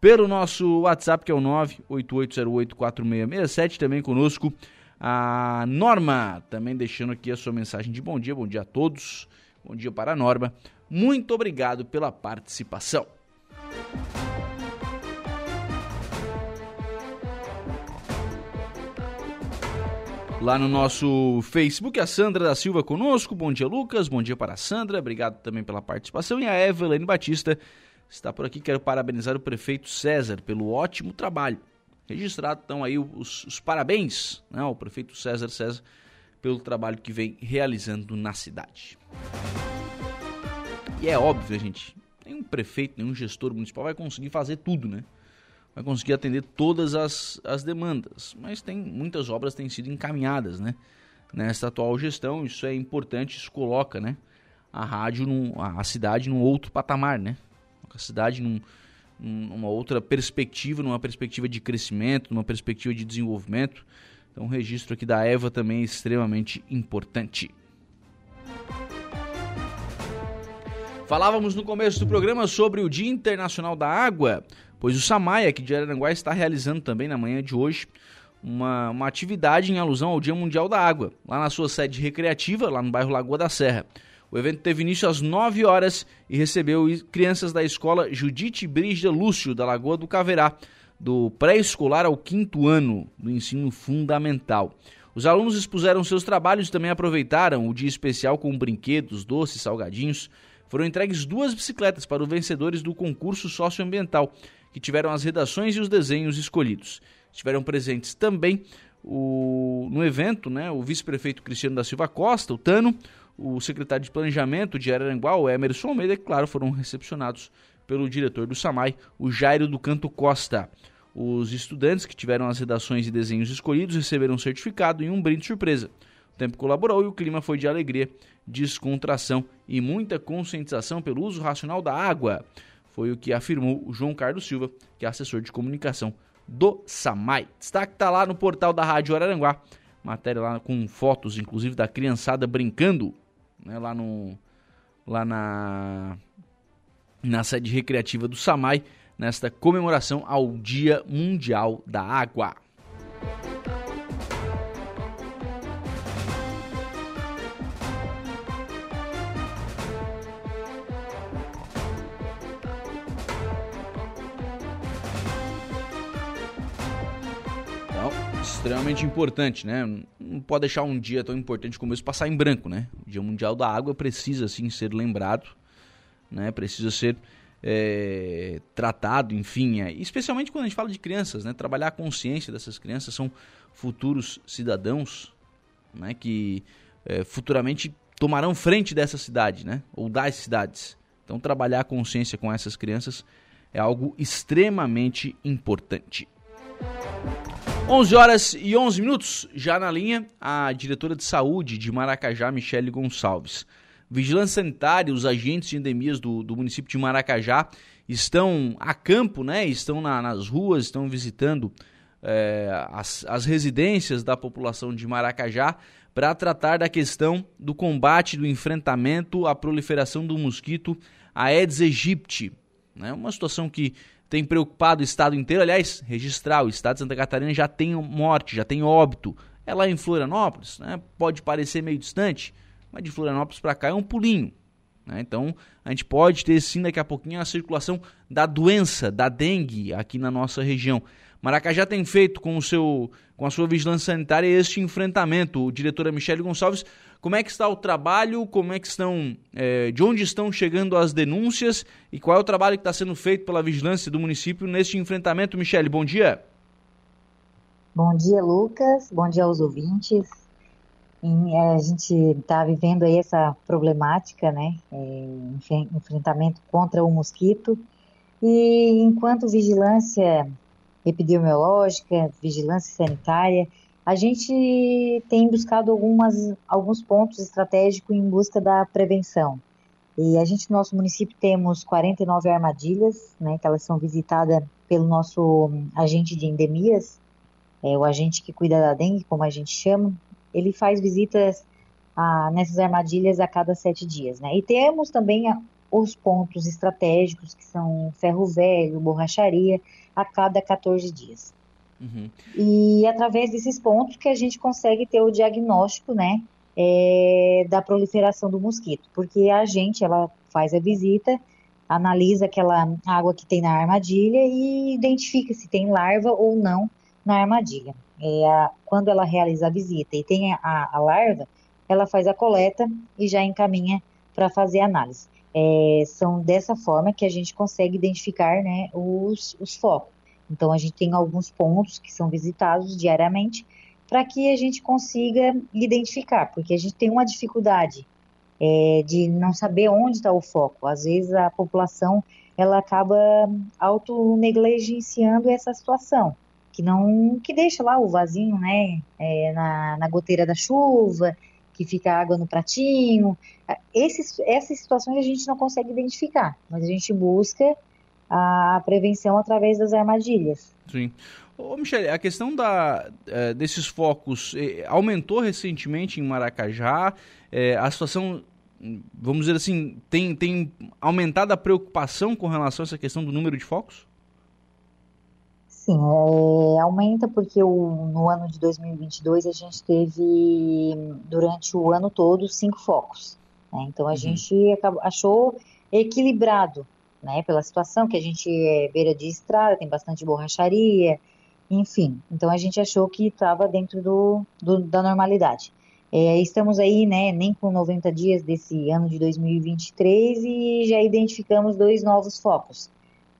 pelo nosso WhatsApp, que é o 988084667, também conosco. A Norma, também deixando aqui a sua mensagem de bom dia, bom dia a todos, bom dia para a Norma. Muito obrigado pela participação. Lá no nosso Facebook. A Sandra da Silva conosco. Bom dia, Lucas. Bom dia para a Sandra. Obrigado também pela participação. E a Evelyn Batista está por aqui. Quero parabenizar o prefeito César pelo ótimo trabalho. Registrado então aí os, os parabéns né, ao prefeito César César pelo trabalho que vem realizando na cidade. E é óbvio, gente, nenhum prefeito, nenhum gestor municipal vai conseguir fazer tudo, né? Vai conseguir atender todas as, as demandas. Mas tem muitas obras têm sido encaminhadas, né? Nesta atual gestão, isso é importante, isso coloca, né? A rádio, num, a cidade num outro patamar, né? A cidade num, numa outra perspectiva, numa perspectiva de crescimento, numa perspectiva de desenvolvimento. Então, o registro aqui da Eva também é extremamente importante. Falávamos no começo do programa sobre o Dia Internacional da Água pois o SAMAI aqui de Araranguá está realizando também na manhã de hoje uma, uma atividade em alusão ao Dia Mundial da Água, lá na sua sede recreativa, lá no bairro Lagoa da Serra. O evento teve início às 9 horas e recebeu crianças da escola Judite Brígida Lúcio, da Lagoa do Caverá, do pré-escolar ao quinto ano do ensino fundamental. Os alunos expuseram seus trabalhos e também aproveitaram o dia especial com brinquedos, doces, salgadinhos. Foram entregues duas bicicletas para os vencedores do concurso socioambiental que tiveram as redações e os desenhos escolhidos. Estiveram presentes também o, no evento né, o vice-prefeito Cristiano da Silva Costa, o Tano, o secretário de Planejamento de Araranguá, o Emerson Almeida, que, claro, foram recepcionados pelo diretor do SAMAI, o Jairo do Canto Costa. Os estudantes que tiveram as redações e desenhos escolhidos receberam um certificado e um brinde surpresa. O tempo colaborou e o clima foi de alegria, descontração e muita conscientização pelo uso racional da água. Foi o que afirmou o João Carlos Silva, que é assessor de comunicação do SAMAI. Destaque está lá no portal da Rádio Araranguá. Matéria lá com fotos, inclusive, da criançada brincando né, lá, no, lá na, na sede recreativa do SAMAI, nesta comemoração ao Dia Mundial da Água. Extremamente importante, né? Não pode deixar um dia tão importante como esse passar em branco, né? O Dia Mundial da Água precisa, sim, ser lembrado, né? Precisa ser é, tratado, enfim, é, especialmente quando a gente fala de crianças, né? Trabalhar a consciência dessas crianças, são futuros cidadãos, né? Que é, futuramente tomarão frente dessa cidade, né? Ou das cidades. Então, trabalhar a consciência com essas crianças é algo extremamente importante. 11 horas e 11 minutos, já na linha, a diretora de saúde de Maracajá, Michele Gonçalves. Vigilância sanitária, os agentes de endemias do, do município de Maracajá estão a campo, né? Estão na, nas ruas, estão visitando é, as, as residências da população de Maracajá para tratar da questão do combate, do enfrentamento à proliferação do mosquito Aedes aegypti. Né? Uma situação que tem preocupado o estado inteiro. Aliás, registrar, o estado de Santa Catarina já tem morte, já tem óbito. É lá em Florianópolis, né? pode parecer meio distante, mas de Florianópolis para cá é um pulinho. Né? Então, a gente pode ter sim daqui a pouquinho a circulação da doença, da dengue aqui na nossa região. Maracajá tem feito com, o seu, com a sua vigilância sanitária este enfrentamento. O diretora Michele Gonçalves, como é que está o trabalho, como é que estão, é, de onde estão chegando as denúncias e qual é o trabalho que está sendo feito pela vigilância do município neste enfrentamento? Michele, bom dia. Bom dia, Lucas. Bom dia aos ouvintes. É, a gente está vivendo aí essa problemática, né? É, enfrentamento contra o mosquito. E enquanto vigilância epidemiológica, vigilância sanitária, a gente tem buscado algumas, alguns pontos estratégicos em busca da prevenção. E a gente, no nosso município, temos 49 armadilhas, né, que elas são visitadas pelo nosso agente de endemias, é, o agente que cuida da dengue, como a gente chama. Ele faz visitas a, nessas armadilhas a cada sete dias. Né? E temos também os pontos estratégicos, que são ferro velho, borracharia, a cada 14 dias. Uhum. E através desses pontos que a gente consegue ter o diagnóstico, né, é, da proliferação do mosquito, porque a gente, ela faz a visita, analisa aquela água que tem na armadilha e identifica se tem larva ou não na armadilha. É a, quando ela realiza a visita e tem a, a larva, ela faz a coleta e já encaminha para fazer a análise. É, são dessa forma que a gente consegue identificar né, os, os focos. Então, a gente tem alguns pontos que são visitados diariamente para que a gente consiga identificar, porque a gente tem uma dificuldade é, de não saber onde está o foco. Às vezes, a população ela acaba auto-negligenciando essa situação, que não que deixa lá o vasinho né, é, na, na goteira da chuva, que fica água no pratinho. Esses, essas situações a gente não consegue identificar, mas a gente busca a prevenção através das armadilhas. Sim. Ô, Michele, a questão da, é, desses focos é, aumentou recentemente em Maracajá. É, a situação, vamos dizer assim, tem, tem aumentado a preocupação com relação a essa questão do número de focos? Sim, é, aumenta porque o, no ano de 2022 a gente teve, durante o ano todo, cinco focos. Né? Então a uhum. gente acabou, achou equilibrado, né? pela situação que a gente é beira de estrada, tem bastante borracharia, enfim. Então a gente achou que estava dentro do, do, da normalidade. É, estamos aí, né, nem com 90 dias desse ano de 2023 e já identificamos dois novos focos.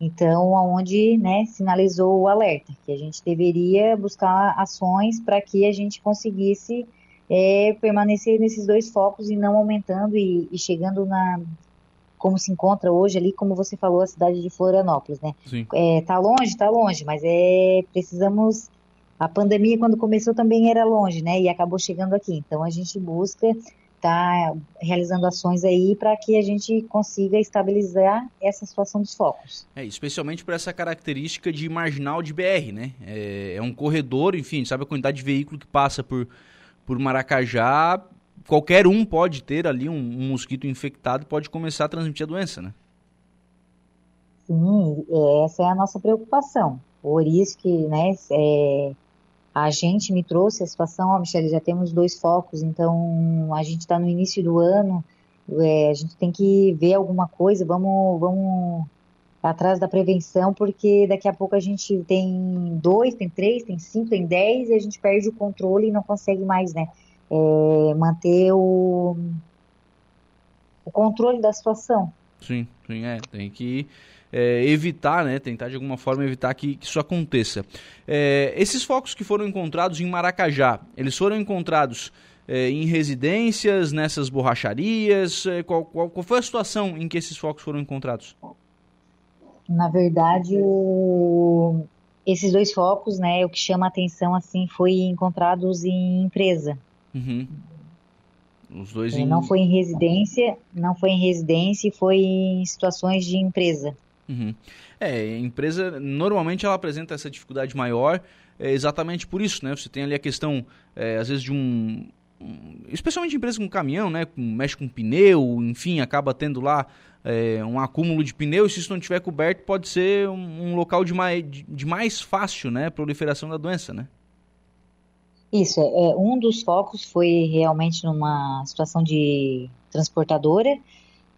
Então, aonde né, sinalizou o alerta, que a gente deveria buscar ações para que a gente conseguisse é, permanecer nesses dois focos e não aumentando e, e, chegando na como se encontra hoje ali, como você falou, a cidade de Florianópolis, né? Sim. É, tá longe, tá longe, mas é precisamos a pandemia quando começou também era longe, né? E acabou chegando aqui. Então a gente busca está realizando ações aí para que a gente consiga estabilizar essa situação dos focos. É, especialmente por essa característica de marginal de BR, né? É, é um corredor, enfim, sabe a quantidade de veículo que passa por, por Maracajá, qualquer um pode ter ali um, um mosquito infectado e pode começar a transmitir a doença, né? Sim, essa é a nossa preocupação. Por isso que, né, é, a gente me trouxe a situação, ó, Michele, já temos dois focos, então a gente está no início do ano, é, a gente tem que ver alguma coisa, vamos, vamos atrás da prevenção, porque daqui a pouco a gente tem dois, tem três, tem cinco, tem dez, e a gente perde o controle e não consegue mais, né, é, manter o, o controle da situação. Sim, sim, é, tem que é, evitar, né, tentar de alguma forma evitar que, que isso aconteça. É, esses focos que foram encontrados em Maracajá, eles foram encontrados é, em residências, nessas borracharias? É, qual, qual, qual, foi a situação em que esses focos foram encontrados? Na verdade, o... esses dois focos, né, o que chama a atenção assim, foi encontrados em empresa. Uhum. Os dois em... Não foi em residência, não foi em residência e foi em situações de empresa. Uhum. É, a empresa normalmente ela apresenta essa dificuldade maior é, exatamente por isso, né? Você tem ali a questão, é, às vezes, de um, um. Especialmente empresa com caminhão, né? Mexe com pneu, enfim, acaba tendo lá é, um acúmulo de pneu, e se isso não estiver coberto, pode ser um, um local de mais, de, mais fácil, né? Proliferação da doença, né? Isso, é, um dos focos foi realmente numa situação de transportadora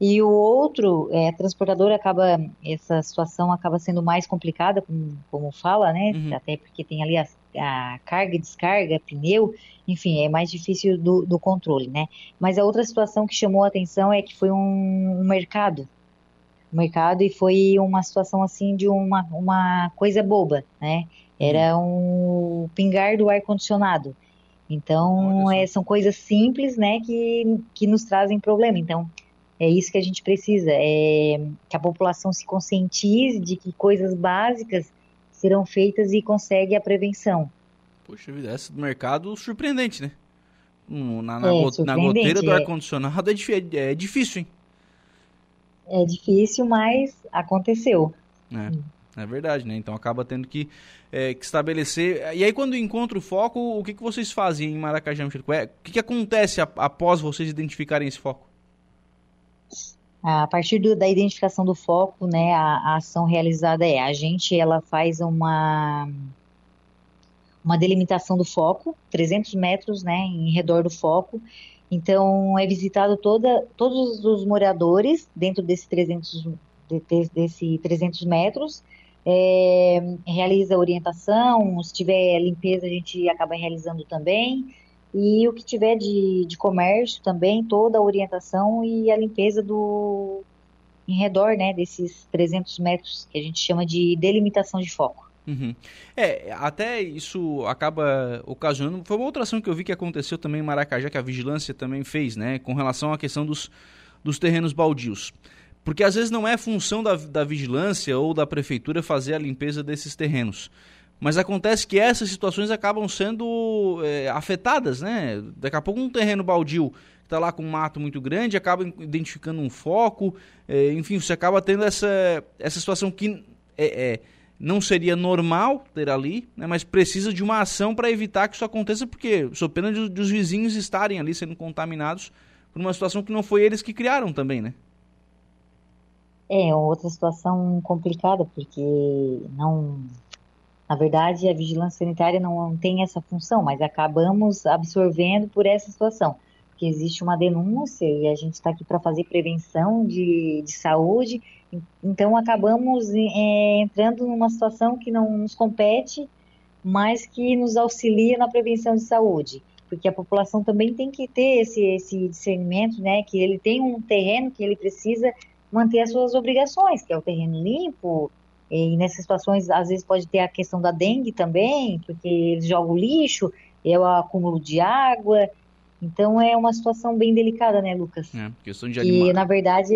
e o outro, é, a transportadora acaba, essa situação acaba sendo mais complicada, como, como fala, né? Uhum. Até porque tem ali a, a, carga e descarga, pneu, enfim, é mais difícil do, do, controle, né? Mas a outra situação que chamou a atenção é que foi um, um mercado, um mercado e foi uma situação assim de uma, uma coisa boba, né? Era uhum. um pingar do ar-condicionado. Então, é, são coisas simples, né, que, que nos trazem problema. Então, é isso que a gente precisa, é que a população se conscientize de que coisas básicas serão feitas e consegue a prevenção. Poxa vida, essa do mercado surpreendente, né? Na, na, é, go, na goteira do é. ar-condicionado é, é, difícil, hein? É difícil, mas aconteceu. É, é verdade, né? Então acaba tendo que, é, que estabelecer. E aí, quando encontra o foco, o que, que vocês fazem em Maracajá, é, O que, que acontece após vocês identificarem esse foco? A partir do, da identificação do foco, né, a, a, ação realizada é a gente ela faz uma uma delimitação do foco, 300 metros, né, em redor do foco. Então é visitado toda todos os moradores dentro desse 300 de, desse 300 metros. É, realiza orientação, se tiver limpeza a gente acaba realizando também e o que tiver de, de comércio também, toda a orientação e a limpeza do em redor né, desses 300 metros que a gente chama de delimitação de foco. Uhum. É, até isso acaba ocasionando. Foi uma outra ação que eu vi que aconteceu também em Maracajá, que a vigilância também fez, né, com relação à questão dos, dos terrenos baldios. Porque às vezes não é função da, da vigilância ou da prefeitura fazer a limpeza desses terrenos. Mas acontece que essas situações acabam sendo é, afetadas, né? Daqui a pouco um terreno baldio está lá com um mato muito grande acaba identificando um foco, é, enfim, você acaba tendo essa, essa situação que é, é não seria normal ter ali, né? mas precisa de uma ação para evitar que isso aconteça, porque sou pena de, de os vizinhos estarem ali sendo contaminados por uma situação que não foi eles que criaram também, né? É, outra situação complicada, porque não na verdade, a vigilância sanitária não tem essa função, mas acabamos absorvendo por essa situação, porque existe uma denúncia e a gente está aqui para fazer prevenção de, de saúde, então acabamos é, entrando numa situação que não nos compete, mas que nos auxilia na prevenção de saúde, porque a população também tem que ter esse, esse discernimento, né, que ele tem um terreno que ele precisa manter as suas obrigações, que é o terreno limpo, e nessas situações, às vezes, pode ter a questão da dengue também, porque eles jogam lixo, é o acúmulo de água. Então, é uma situação bem delicada, né, Lucas? É, questão de animal. E, na verdade,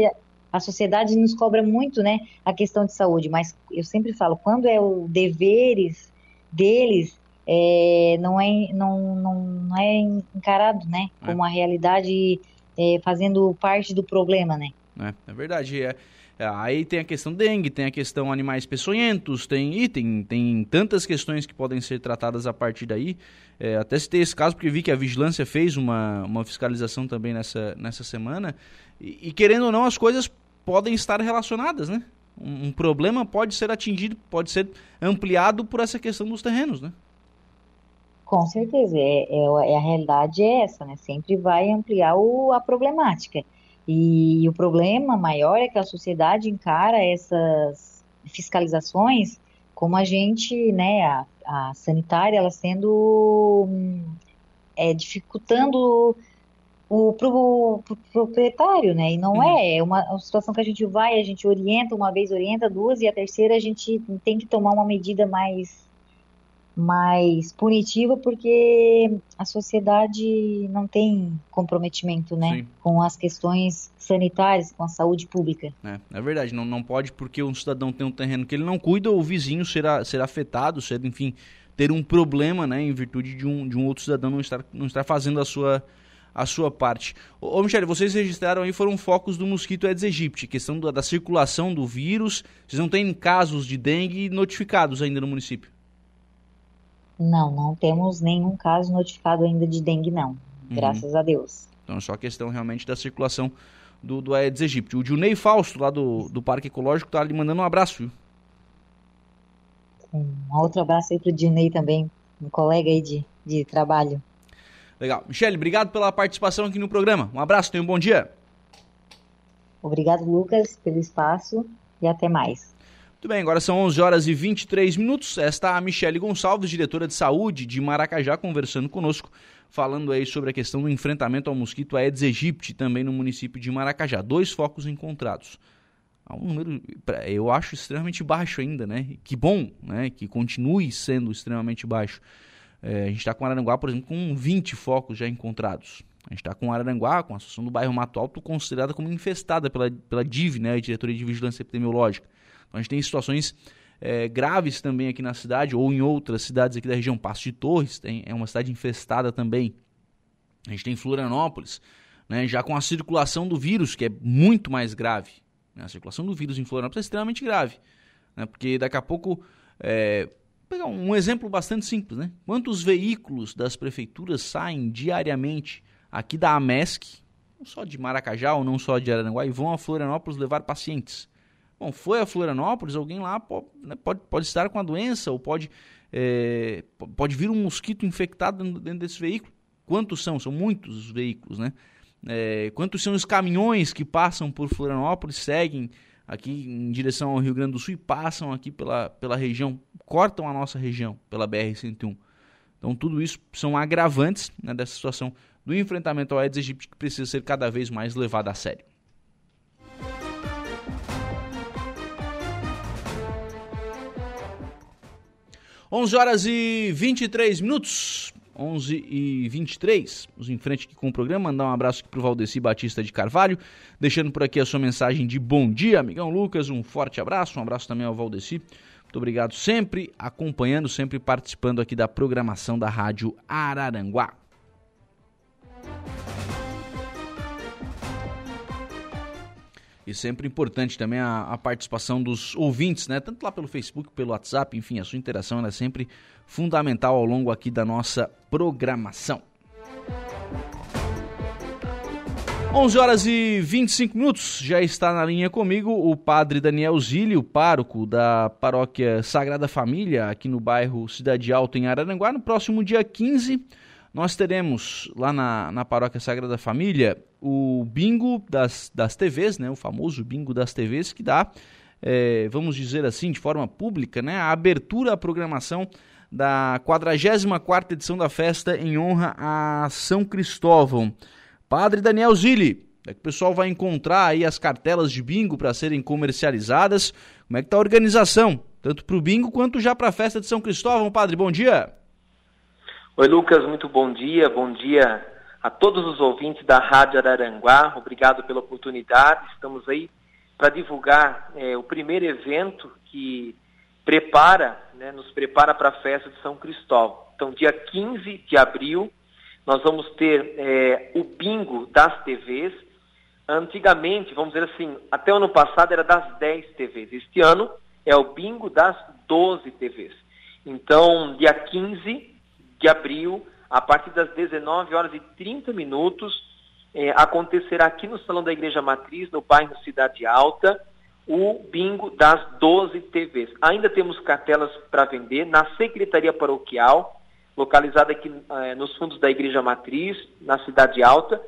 a sociedade nos cobra muito, né, a questão de saúde. Mas eu sempre falo, quando é o deveres deles, é, não, é, não, não, não é encarado, né, é. como é. a realidade é, fazendo parte do problema, né? É, é verdade. É, aí tem a questão dengue, tem a questão animais peçonhentos, tem, tem, tem tantas questões que podem ser tratadas a partir daí. É, até citei esse caso porque vi que a Vigilância fez uma, uma fiscalização também nessa, nessa semana. E, e querendo ou não, as coisas podem estar relacionadas, né? Um, um, problema pode ser atingido, pode ser ampliado por essa questão dos terrenos, né? Com certeza, é, é, é a realidade é essa, né? Sempre vai ampliar o, a problemática. E, o problema maior é que a sociedade encara essas fiscalizações como a gente, né, a, a sanitária, ela sendo é, dificultando o pro, pro, proprietário, né? E não uhum. é, é uma, uma, situação que a gente vai, a gente orienta uma vez, orienta duas, e a terceira a gente tem que tomar uma medida mais mais punitivo porque a sociedade não tem comprometimento, né, Sim. com as questões sanitárias, com a saúde pública. É, é verdade, não, não pode porque um cidadão tem um terreno que ele não cuida, o vizinho será, será afetado, será, enfim, ter um problema, né, em virtude de um, de um outro cidadão não estar, não estar fazendo a sua a sua parte. Ô, ô Michele, vocês registraram aí, foram focos do mosquito Aedes aegypti, questão da, da circulação do vírus, vocês não têm casos de dengue notificados ainda no município? Não, não temos nenhum caso notificado ainda de dengue, não. Uhum. Graças a Deus. Então é só questão realmente da circulação do, do Aedes aegypti. O Dionei Fausto, lá do, do Parque Ecológico, tá lhe mandando um abraço, viu? Um outro abraço aí pro Dionei também, um colega aí de, de trabalho. Legal. Michele, obrigado pela participação aqui no programa. Um abraço, tenha um bom dia. Obrigado, Lucas, pelo espaço e até mais. Muito bem, agora são 11 horas e 23 minutos. Esta é a Michele Gonçalves, diretora de saúde de Maracajá, conversando conosco, falando aí sobre a questão do enfrentamento ao mosquito Aedes aegypti, também no município de Maracajá. Dois focos encontrados. Há um número, eu acho, extremamente baixo ainda, né? Que bom, né? Que continue sendo extremamente baixo. É, a gente está com Araranguá, por exemplo, com 20 focos já encontrados. A gente está com Araranguá, com a Associação do Bairro Mato Alto, considerada como infestada pela, pela DIV, né? A Diretoria de Vigilância Epidemiológica. Então a gente tem situações é, graves também aqui na cidade, ou em outras cidades aqui da região. Passo de Torres tem, é uma cidade infestada também. A gente tem Florianópolis, né, já com a circulação do vírus, que é muito mais grave. Né, a circulação do vírus em Florianópolis é extremamente grave. Né, porque daqui a pouco. É, pegar um exemplo bastante simples, né? Quantos veículos das prefeituras saem diariamente aqui da AMESC, não só de Maracajá ou não só de Araranguá, e vão a Florianópolis levar pacientes? Bom, foi a Florianópolis, alguém lá pode, né, pode, pode estar com a doença ou pode, é, pode vir um mosquito infectado dentro desse veículo. Quantos são? São muitos os veículos, né? É, quantos são os caminhões que passam por Florianópolis, seguem aqui em direção ao Rio Grande do Sul e passam aqui pela, pela região, cortam a nossa região pela BR-101. Então tudo isso são agravantes né, dessa situação do enfrentamento ao Aedes aegypti que precisa ser cada vez mais levado a sério. 11 horas e 23 minutos. 11 e 23. Vamos em frente aqui com o programa. Mandar um abraço aqui pro Valdeci Batista de Carvalho. Deixando por aqui a sua mensagem de bom dia, amigão Lucas. Um forte abraço. Um abraço também ao Valdeci. Muito obrigado sempre acompanhando, sempre participando aqui da programação da Rádio Araranguá. E sempre importante também a, a, participação dos ouvintes, né? Tanto lá pelo Facebook, pelo WhatsApp, enfim, a sua interação é sempre fundamental ao longo aqui da nossa programação. 11 horas e 25 minutos, já está na linha comigo o padre Daniel Zílio, pároco da paróquia Sagrada Família, aqui no bairro Cidade Alta, em Araranguá. No próximo dia 15, nós teremos lá na, na paróquia Sagrada Família o bingo das, das TVs, né, o famoso bingo das TVs, que dá, é, vamos dizer assim, de forma pública, né, a abertura à programação da 44ª edição da festa em honra a São Cristóvão. Padre Daniel Zilli, é que o pessoal vai encontrar aí as cartelas de bingo para serem comercializadas. Como é que está a organização, tanto para o bingo quanto já para a festa de São Cristóvão? Padre, bom dia. Oi, Lucas, muito bom dia. Bom dia a todos os ouvintes da Rádio Araranguá. Obrigado pela oportunidade. Estamos aí para divulgar é, o primeiro evento que prepara, né, nos prepara para a festa de São Cristóvão. Então, dia 15 de abril, nós vamos ter é, o bingo das TVs. Antigamente, vamos dizer assim, até o ano passado era das 10 TVs. Este ano é o bingo das 12 TVs. Então, dia 15 de abril, a partir das 19 horas e 30 minutos, é, acontecerá aqui no Salão da Igreja Matriz, no bairro Cidade Alta, o bingo das 12 TVs. Ainda temos cartelas para vender na Secretaria Paroquial, localizada aqui é, nos fundos da Igreja Matriz, na Cidade Alta.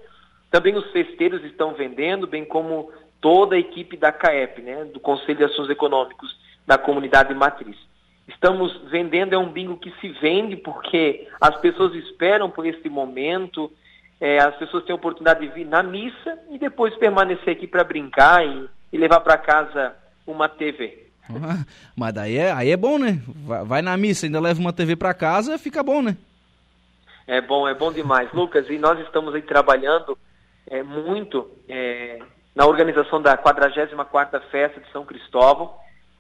Também os festeiros estão vendendo, bem como toda a equipe da CAEP, né, do Conselho de Assuntos Econômicos da Comunidade Matriz. Estamos vendendo, é um bingo que se vende porque as pessoas esperam por esse momento, é, as pessoas têm a oportunidade de vir na missa e depois permanecer aqui para brincar e, e levar para casa uma TV. Ah, mas daí é, aí é bom, né? Vai, vai na missa, ainda leva uma TV para casa, fica bom, né? É bom, é bom demais. Lucas, e nós estamos aí trabalhando é, muito é, na organização da 44ª Festa de São Cristóvão.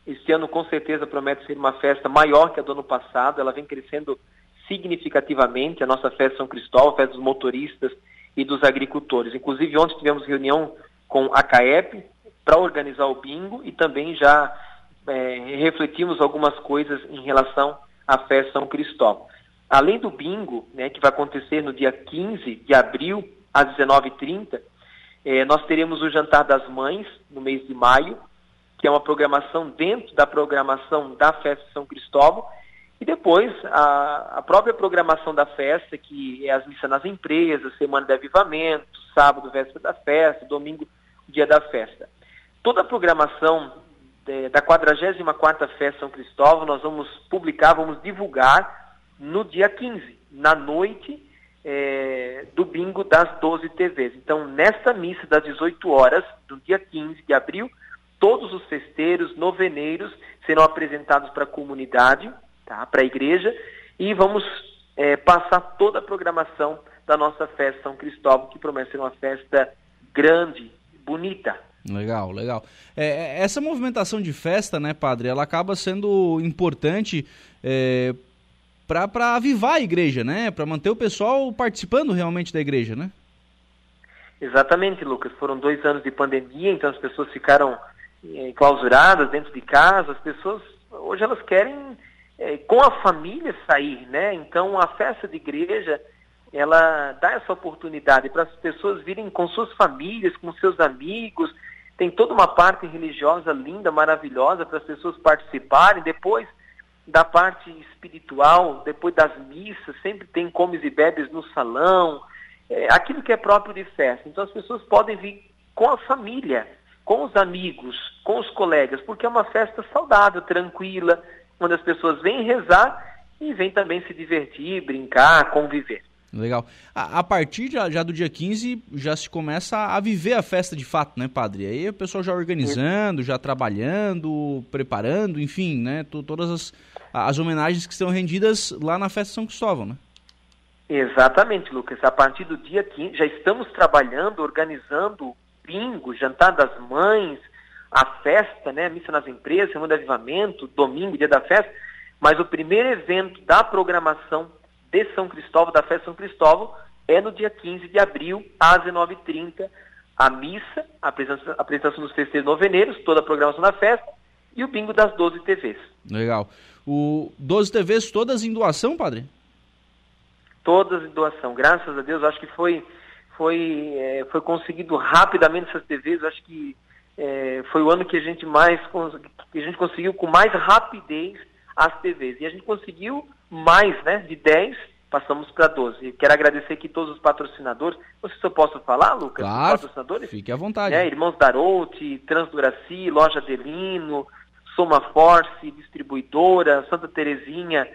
Este ano, com certeza, promete ser uma festa maior que a do ano passado. Ela vem crescendo significativamente, a nossa festa São Cristóvão, a festa dos motoristas e dos agricultores. Inclusive, ontem tivemos reunião com a CAEP para organizar o bingo e também já é, refletimos algumas coisas em relação à festa São Cristóvão. Além do bingo, né, que vai acontecer no dia 15 de abril, às 19h30, é, nós teremos o Jantar das Mães, no mês de maio, que é uma programação dentro da programação da Festa São Cristóvão, e depois a, a própria programação da festa, que é as missas nas empresas, Semana de Avivamento, sábado, véspera da festa, domingo, dia da festa. Toda a programação de, da 44ª Festa São Cristóvão nós vamos publicar, vamos divulgar no dia 15, na noite é, do bingo das 12 TVs. Então, nesta missa das 18 horas, do dia 15 de abril, todos os festeiros, noveneiros, serão apresentados para a comunidade, tá? para a igreja, e vamos é, passar toda a programação da nossa festa São Cristóvão, que promete ser uma festa grande, bonita. Legal, legal. É, é essa movimentação de festa, né, padre, ela acaba sendo importante é, para avivar a igreja, né? Para manter o pessoal participando realmente da igreja, né? Exatamente, Lucas. Foram dois anos de pandemia, então as pessoas ficaram é, clausuradas dentro de casa. As pessoas hoje elas querem é, com a família sair, né? Então a festa de igreja ela dá essa oportunidade para as pessoas virem com suas famílias, com seus amigos. Tem toda uma parte religiosa linda, maravilhosa para as pessoas participarem. Depois da parte espiritual, depois das missas, sempre tem comes e bebes no salão, é, aquilo que é próprio de festa. Então as pessoas podem vir com a família, com os amigos, com os colegas, porque é uma festa saudável, tranquila, onde as pessoas vêm rezar e vêm também se divertir, brincar, conviver. Legal. A, a partir já, já, do dia 15 já se começa a viver a festa de fato, né, padre? Aí o pessoal já organizando, já trabalhando, preparando, enfim, né? Todas as, as homenagens que são rendidas lá na festa São Cristóvão, né? Exatamente, Lucas. A partir do dia 15 já estamos trabalhando, organizando bingo, jantar das mães, a festa, né? Missa nas empresas, semana de avivamento, domingo, dia da festa. Mas o primeiro evento da programação de São Cristóvão, da festa São Cristóvão, é no dia 15 de abril, às 19h30, a missa, a apresentação, a apresentação dos festeiros noveneiros, toda a programação da festa, e o bingo das 12 TVs. Legal. O 12 TVs todas em doação, padre? Todas em doação. Graças a Deus, acho que foi, foi, é, foi conseguido rapidamente essas TVs. Acho que é, foi o ano que a gente mais que a gente conseguiu com mais rapidez as TVs. E a gente conseguiu mais, né, de 10, passamos para 12. Quero agradecer aqui todos os patrocinadores. Não sei se eu posso falar, Lucas? Claro, patrocinadores? fique à vontade. É, Irmãos Darote, Transduraci, Loja Delino, Soma Force, Distribuidora, Santa Terezinha,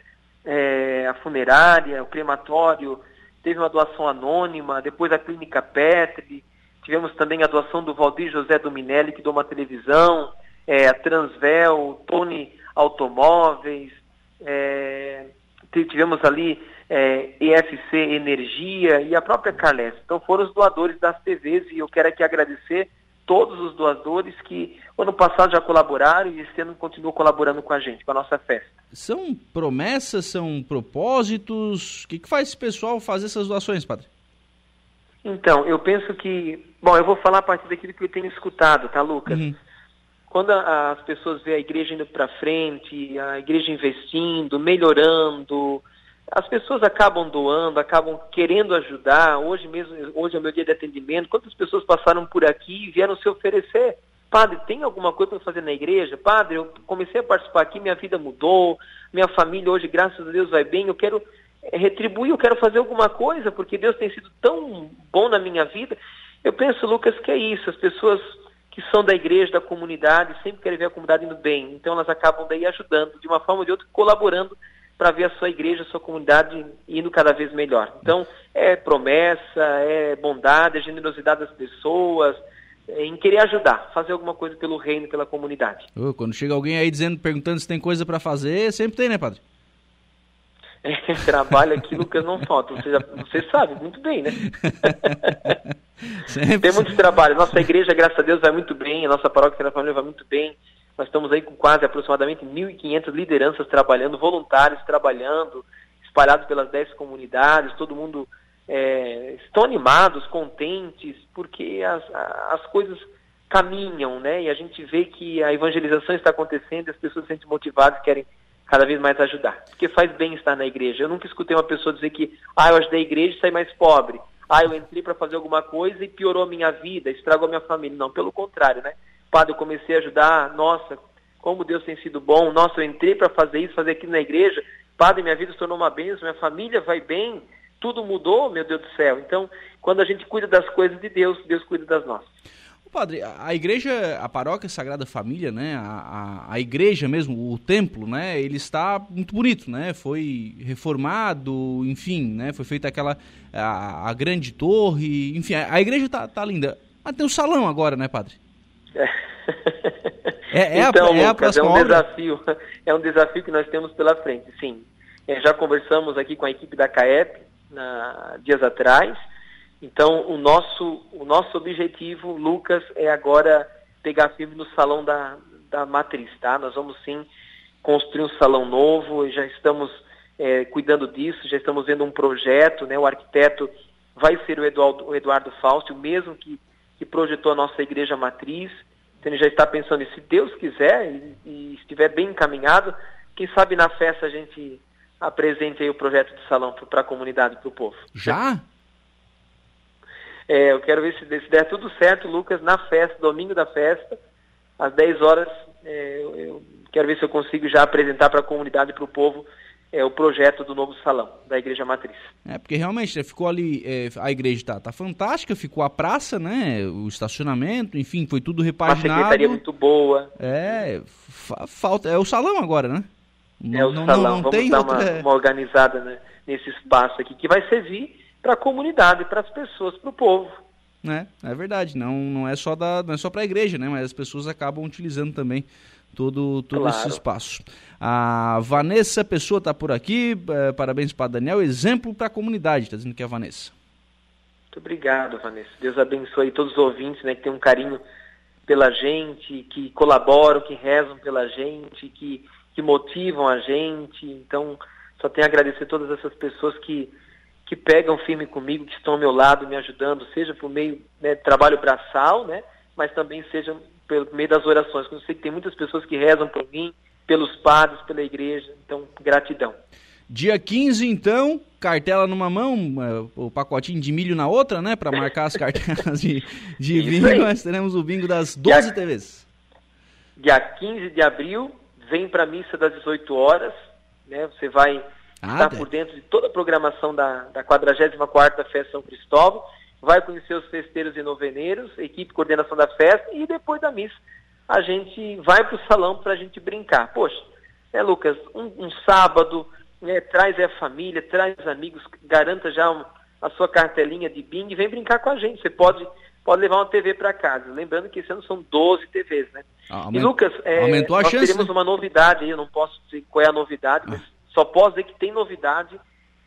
é, a funerária, o crematório, teve uma doação anônima, depois a Clínica Petri, tivemos também a doação do Valdir José Dominelli, que doou uma televisão, é, a Transvel, Tony Automóveis, é, tivemos ali é, EFC Energia e a própria Carles. Então foram os doadores das TVs e eu quero aqui agradecer todos os doadores que ano passado já colaboraram e esse ano continuam colaborando com a gente, com a nossa festa. São promessas, são propósitos? O que, que faz esse pessoal fazer essas doações, padre? Então, eu penso que. Bom, eu vou falar a partir daquilo que eu tenho escutado, tá, Lucas? Uhum. Quando a, as pessoas veem a igreja indo para frente, a igreja investindo, melhorando, as pessoas acabam doando, acabam querendo ajudar. Hoje mesmo, hoje é o meu dia de atendimento. Quantas pessoas passaram por aqui e vieram se oferecer? Padre, tem alguma coisa para fazer na igreja? Padre, eu comecei a participar aqui, minha vida mudou, minha família hoje, graças a Deus, vai bem. Eu quero eh, retribuir, eu quero fazer alguma coisa, porque Deus tem sido tão bom na minha vida. Eu penso, Lucas, que é isso. As pessoas que são da igreja, da comunidade, sempre querem ver a comunidade indo bem. Então elas acabam daí ajudando, de uma forma ou de outra, colaborando para ver a sua igreja, a sua comunidade indo cada vez melhor. Então, é promessa, é bondade, é generosidade das pessoas, em querer ajudar, fazer alguma coisa pelo reino, pela comunidade. Oh, quando chega alguém aí dizendo, perguntando se tem coisa para fazer, sempre tem, né, padre? É, trabalho aqui, Lucas, não falta. Você, já, você sabe muito bem, né? tem muitos trabalhos. Nossa igreja, graças a Deus, vai muito bem. A nossa paróquia da família vai muito bem. Nós estamos aí com quase aproximadamente 1.500 lideranças trabalhando, voluntários trabalhando, espalhados pelas 10 comunidades, todo mundo é, estão animados, contentes, porque as, as coisas caminham, né? E a gente vê que a evangelização está acontecendo, as pessoas se sentem motivadas querem cada vez mais ajudar. Porque faz bem estar na igreja. Eu nunca escutei uma pessoa dizer que, ah, eu ajudei a igreja e saí mais pobre. Ah, eu entrei para fazer alguma coisa e piorou a minha vida, estragou a minha família. Não, pelo contrário, né? Padre, eu comecei a ajudar, nossa, como Deus tem sido bom. Nossa, eu entrei para fazer isso, fazer aquilo na igreja. Padre, minha vida se tornou uma bênção, minha família vai bem, tudo mudou, meu Deus do céu. Então, quando a gente cuida das coisas de Deus, Deus cuida das nossas. Padre, a igreja, a paróquia Sagrada Família, né, a, a, a, igreja mesmo, o templo, né, ele está muito bonito, né, foi reformado, enfim, né, foi feita aquela, a, a grande torre, enfim, a, a igreja tá, tá linda. Mas tem o salão agora, né, Padre? É, é, então, a, é Lucas, é um obra? desafio, é um desafio que nós temos pela frente, sim. É, já conversamos aqui com a equipe da CAEP, na, dias atrás, então, o nosso, o nosso objetivo, Lucas, é agora pegar firme no salão da, da matriz, tá? Nós vamos sim construir um salão novo, já estamos é, cuidando disso, já estamos vendo um projeto, né? O arquiteto vai ser o Eduardo, o Eduardo Fausto, o mesmo que, que projetou a nossa igreja matriz. Então, ele já está pensando em, se Deus quiser e, e estiver bem encaminhado, quem sabe na festa a gente apresente aí o projeto de salão para a comunidade, para o povo. Já? É, eu quero ver se, se, der tudo certo, Lucas, na festa, domingo da festa, às 10 horas, é, eu, eu, quero ver se eu consigo já apresentar para a comunidade e para o povo é, o projeto do novo salão da Igreja Matriz. É, porque realmente né, ficou ali, é, a igreja está tá fantástica, ficou a praça, né, o estacionamento, enfim, foi tudo repaginado. Uma secretaria muito boa. É, fa falta, é o salão agora, né? Não, é o salão, não, não vamos dar outra... uma, uma organizada né, nesse espaço aqui, que vai servir para a comunidade, para as pessoas, para o povo. É, é verdade, não, não é só da, não é só para a igreja, né? Mas as pessoas acabam utilizando também todo, todo claro. esse espaço. A Vanessa Pessoa está por aqui, é, parabéns para Daniel, exemplo para a comunidade, está dizendo que é a Vanessa. Muito obrigado, Vanessa. Deus abençoe todos os ouvintes, né, que tem um carinho pela gente, que colaboram, que rezam pela gente, que, que motivam a gente. Então, só tenho a agradecer todas essas pessoas que que pegam firme comigo, que estão ao meu lado me ajudando, seja por meio né, trabalho braçal, né, mas também seja pelo meio das orações. Eu sei que tem muitas pessoas que rezam por mim, pelos padres, pela igreja, então gratidão. Dia 15, então, cartela numa mão, é, o pacotinho de milho na outra, né, para marcar as cartelas de, de bingo. Nós teremos o bingo das 12 dia, TVs. Dia 15 de abril, vem para a missa das 18 horas, né, você vai está por dentro de toda a programação da, da 44ª Festa São Cristóvão, vai conhecer os festeiros e noveneiros, equipe de coordenação da festa, e depois da missa a gente vai para o salão para a gente brincar. Poxa, é Lucas, um, um sábado, né, traz a família, traz amigos, garanta já um, a sua cartelinha de bing e vem brincar com a gente. Você pode, pode levar uma TV para casa. Lembrando que esse ano são 12 TVs, né? Aument... E Lucas, é, nós chance, teremos né? uma novidade aí, eu não posso dizer qual é a novidade, mas só posso dizer que tem novidade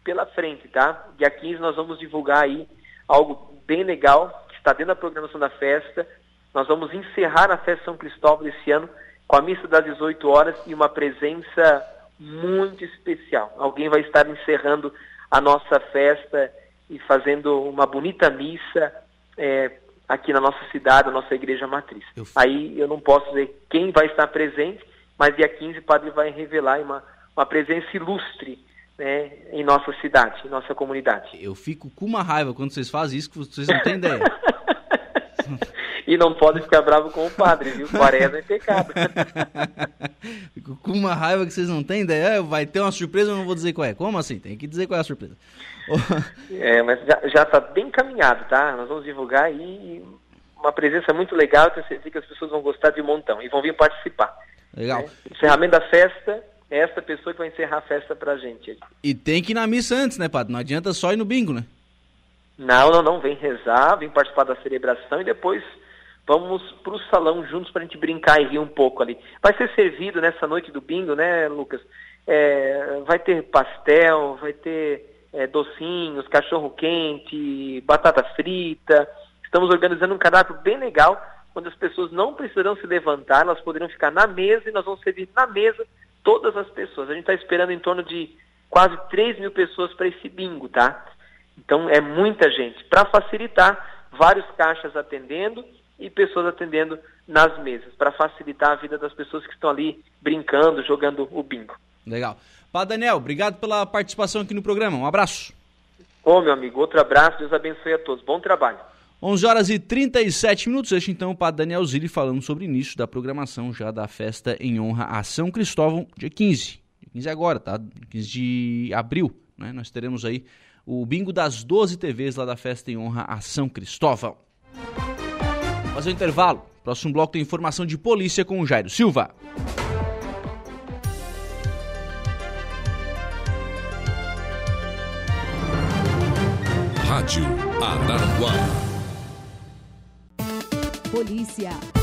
pela frente, tá? Dia 15 nós vamos divulgar aí algo bem legal, que está dentro da programação da festa. Nós vamos encerrar a festa São Cristóvão esse ano com a missa das 18 horas e uma presença muito especial. Alguém vai estar encerrando a nossa festa e fazendo uma bonita missa é, aqui na nossa cidade, na nossa igreja matriz. Eu... Aí eu não posso dizer quem vai estar presente, mas dia 15 o padre vai revelar uma uma presença ilustre né, em nossa cidade, em nossa comunidade. Eu fico com uma raiva quando vocês fazem isso, que vocês não têm ideia. e não pode ficar bravo com o padre, viu? Quaresma é pecado. Fico com uma raiva que vocês não têm ideia. É, vai ter uma surpresa, eu não vou dizer qual é. Como assim? Tem que dizer qual é a surpresa. é, mas já está bem caminhado, tá? Nós vamos divulgar aí uma presença muito legal. Tenho certeza que as pessoas vão gostar de um montão e vão vir participar. Legal. É, encerramento da festa, essa pessoa que vai encerrar a festa pra gente. E tem que ir na missa antes, né, Padre? Não adianta só ir no bingo, né? Não, não, não. Vem rezar, vem participar da celebração e depois Vamos para o salão juntos para a gente brincar e rir um pouco ali. Vai ser servido nessa noite do bingo, né, Lucas? É, vai ter pastel, vai ter é, docinhos, cachorro quente, batata frita. Estamos organizando um cardápio bem legal, onde as pessoas não precisarão se levantar, elas poderão ficar na mesa e nós vamos servir na mesa todas as pessoas. A gente está esperando em torno de quase 3 mil pessoas para esse bingo, tá? Então é muita gente. Para facilitar, vários caixas atendendo e pessoas atendendo nas mesas, para facilitar a vida das pessoas que estão ali brincando, jogando o bingo. Legal. Pá Daniel, obrigado pela participação aqui no programa. Um abraço. Ô, meu amigo, outro abraço, Deus abençoe a todos. Bom trabalho. 11 horas e 37 minutos. Este então o Padre Daniel Zilli falando sobre o início da programação já da festa em honra a São Cristóvão, dia 15. Dia 15 agora, tá? 15 de abril, né? Nós teremos aí o bingo das 12 TVs lá da festa em honra a São Cristóvão. Fazer um intervalo. Próximo bloco tem informação de polícia com o Jairo Silva. Rádio Araranguá. Polícia.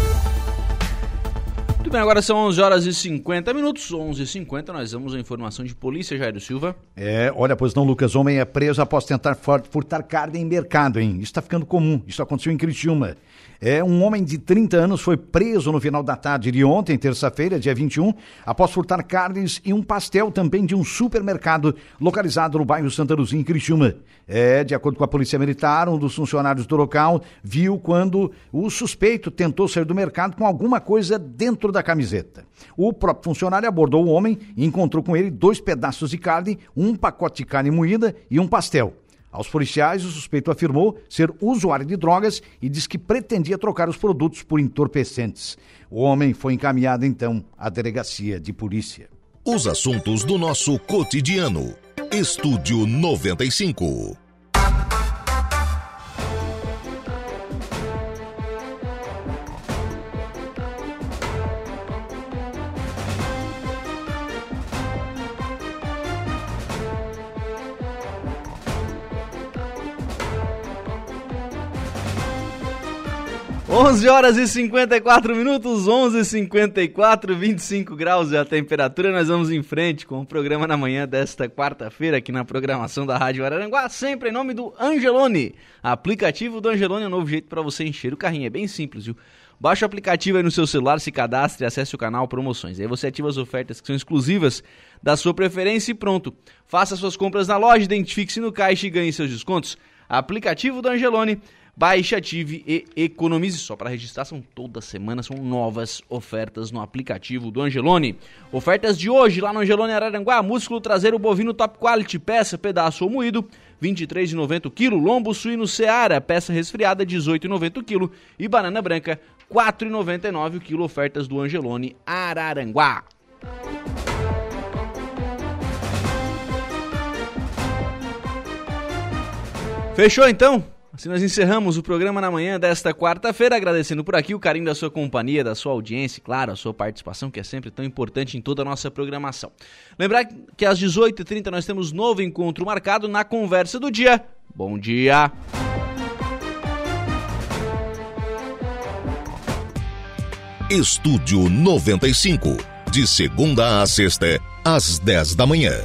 Bem, agora são 11 horas e 50 minutos. 11 h 50 nós vamos a informação de polícia, Jairo Silva. É, olha, pois não, Lucas. Homem é preso após tentar furtar carne em mercado, hein? Isso está ficando comum. Isso aconteceu em Criciúma. É, um homem de 30 anos foi preso no final da tarde de ontem, terça-feira, dia 21, após furtar carnes e um pastel também de um supermercado localizado no bairro Santa Luzia, em Criciúma. É, de acordo com a Polícia Militar, um dos funcionários do local viu quando o suspeito tentou sair do mercado com alguma coisa dentro da camiseta. O próprio funcionário abordou o homem e encontrou com ele dois pedaços de carne, um pacote de carne moída e um pastel. Aos policiais, o suspeito afirmou ser usuário de drogas e disse que pretendia trocar os produtos por entorpecentes. O homem foi encaminhado então à delegacia de polícia. Os assuntos do nosso cotidiano. Estúdio 95. Onze horas e 54 minutos, 11 e 54 25 graus é a temperatura. Nós vamos em frente com o programa na manhã desta quarta-feira aqui na programação da Rádio Araranguá, sempre em nome do Angelone. Aplicativo do Angelone é um novo jeito para você encher o carrinho, é bem simples, viu? Baixe o aplicativo aí no seu celular, se cadastre e acesse o canal Promoções. Aí você ativa as ofertas que são exclusivas da sua preferência e pronto. Faça suas compras na loja, identifique-se no caixa e ganhe seus descontos. Aplicativo do Angelone Baixe, ative e economize. Só para registrar, são toda semana, são novas ofertas no aplicativo do Angelone. Ofertas de hoje lá no Angelone Araranguá: músculo traseiro bovino top quality, peça, pedaço ou moído, 23,90 kg. Lombo suíno Seara, peça resfriada, 18,90 kg. E banana branca, 4,99 kg. Ofertas do Angelone Araranguá. Fechou então? Assim nós encerramos o programa na manhã desta quarta-feira, agradecendo por aqui o carinho da sua companhia, da sua audiência, claro, a sua participação, que é sempre tão importante em toda a nossa programação. Lembrar que às 18h30 nós temos novo encontro marcado na Conversa do Dia. Bom dia! Estúdio 95, de segunda a sexta, às 10 da manhã.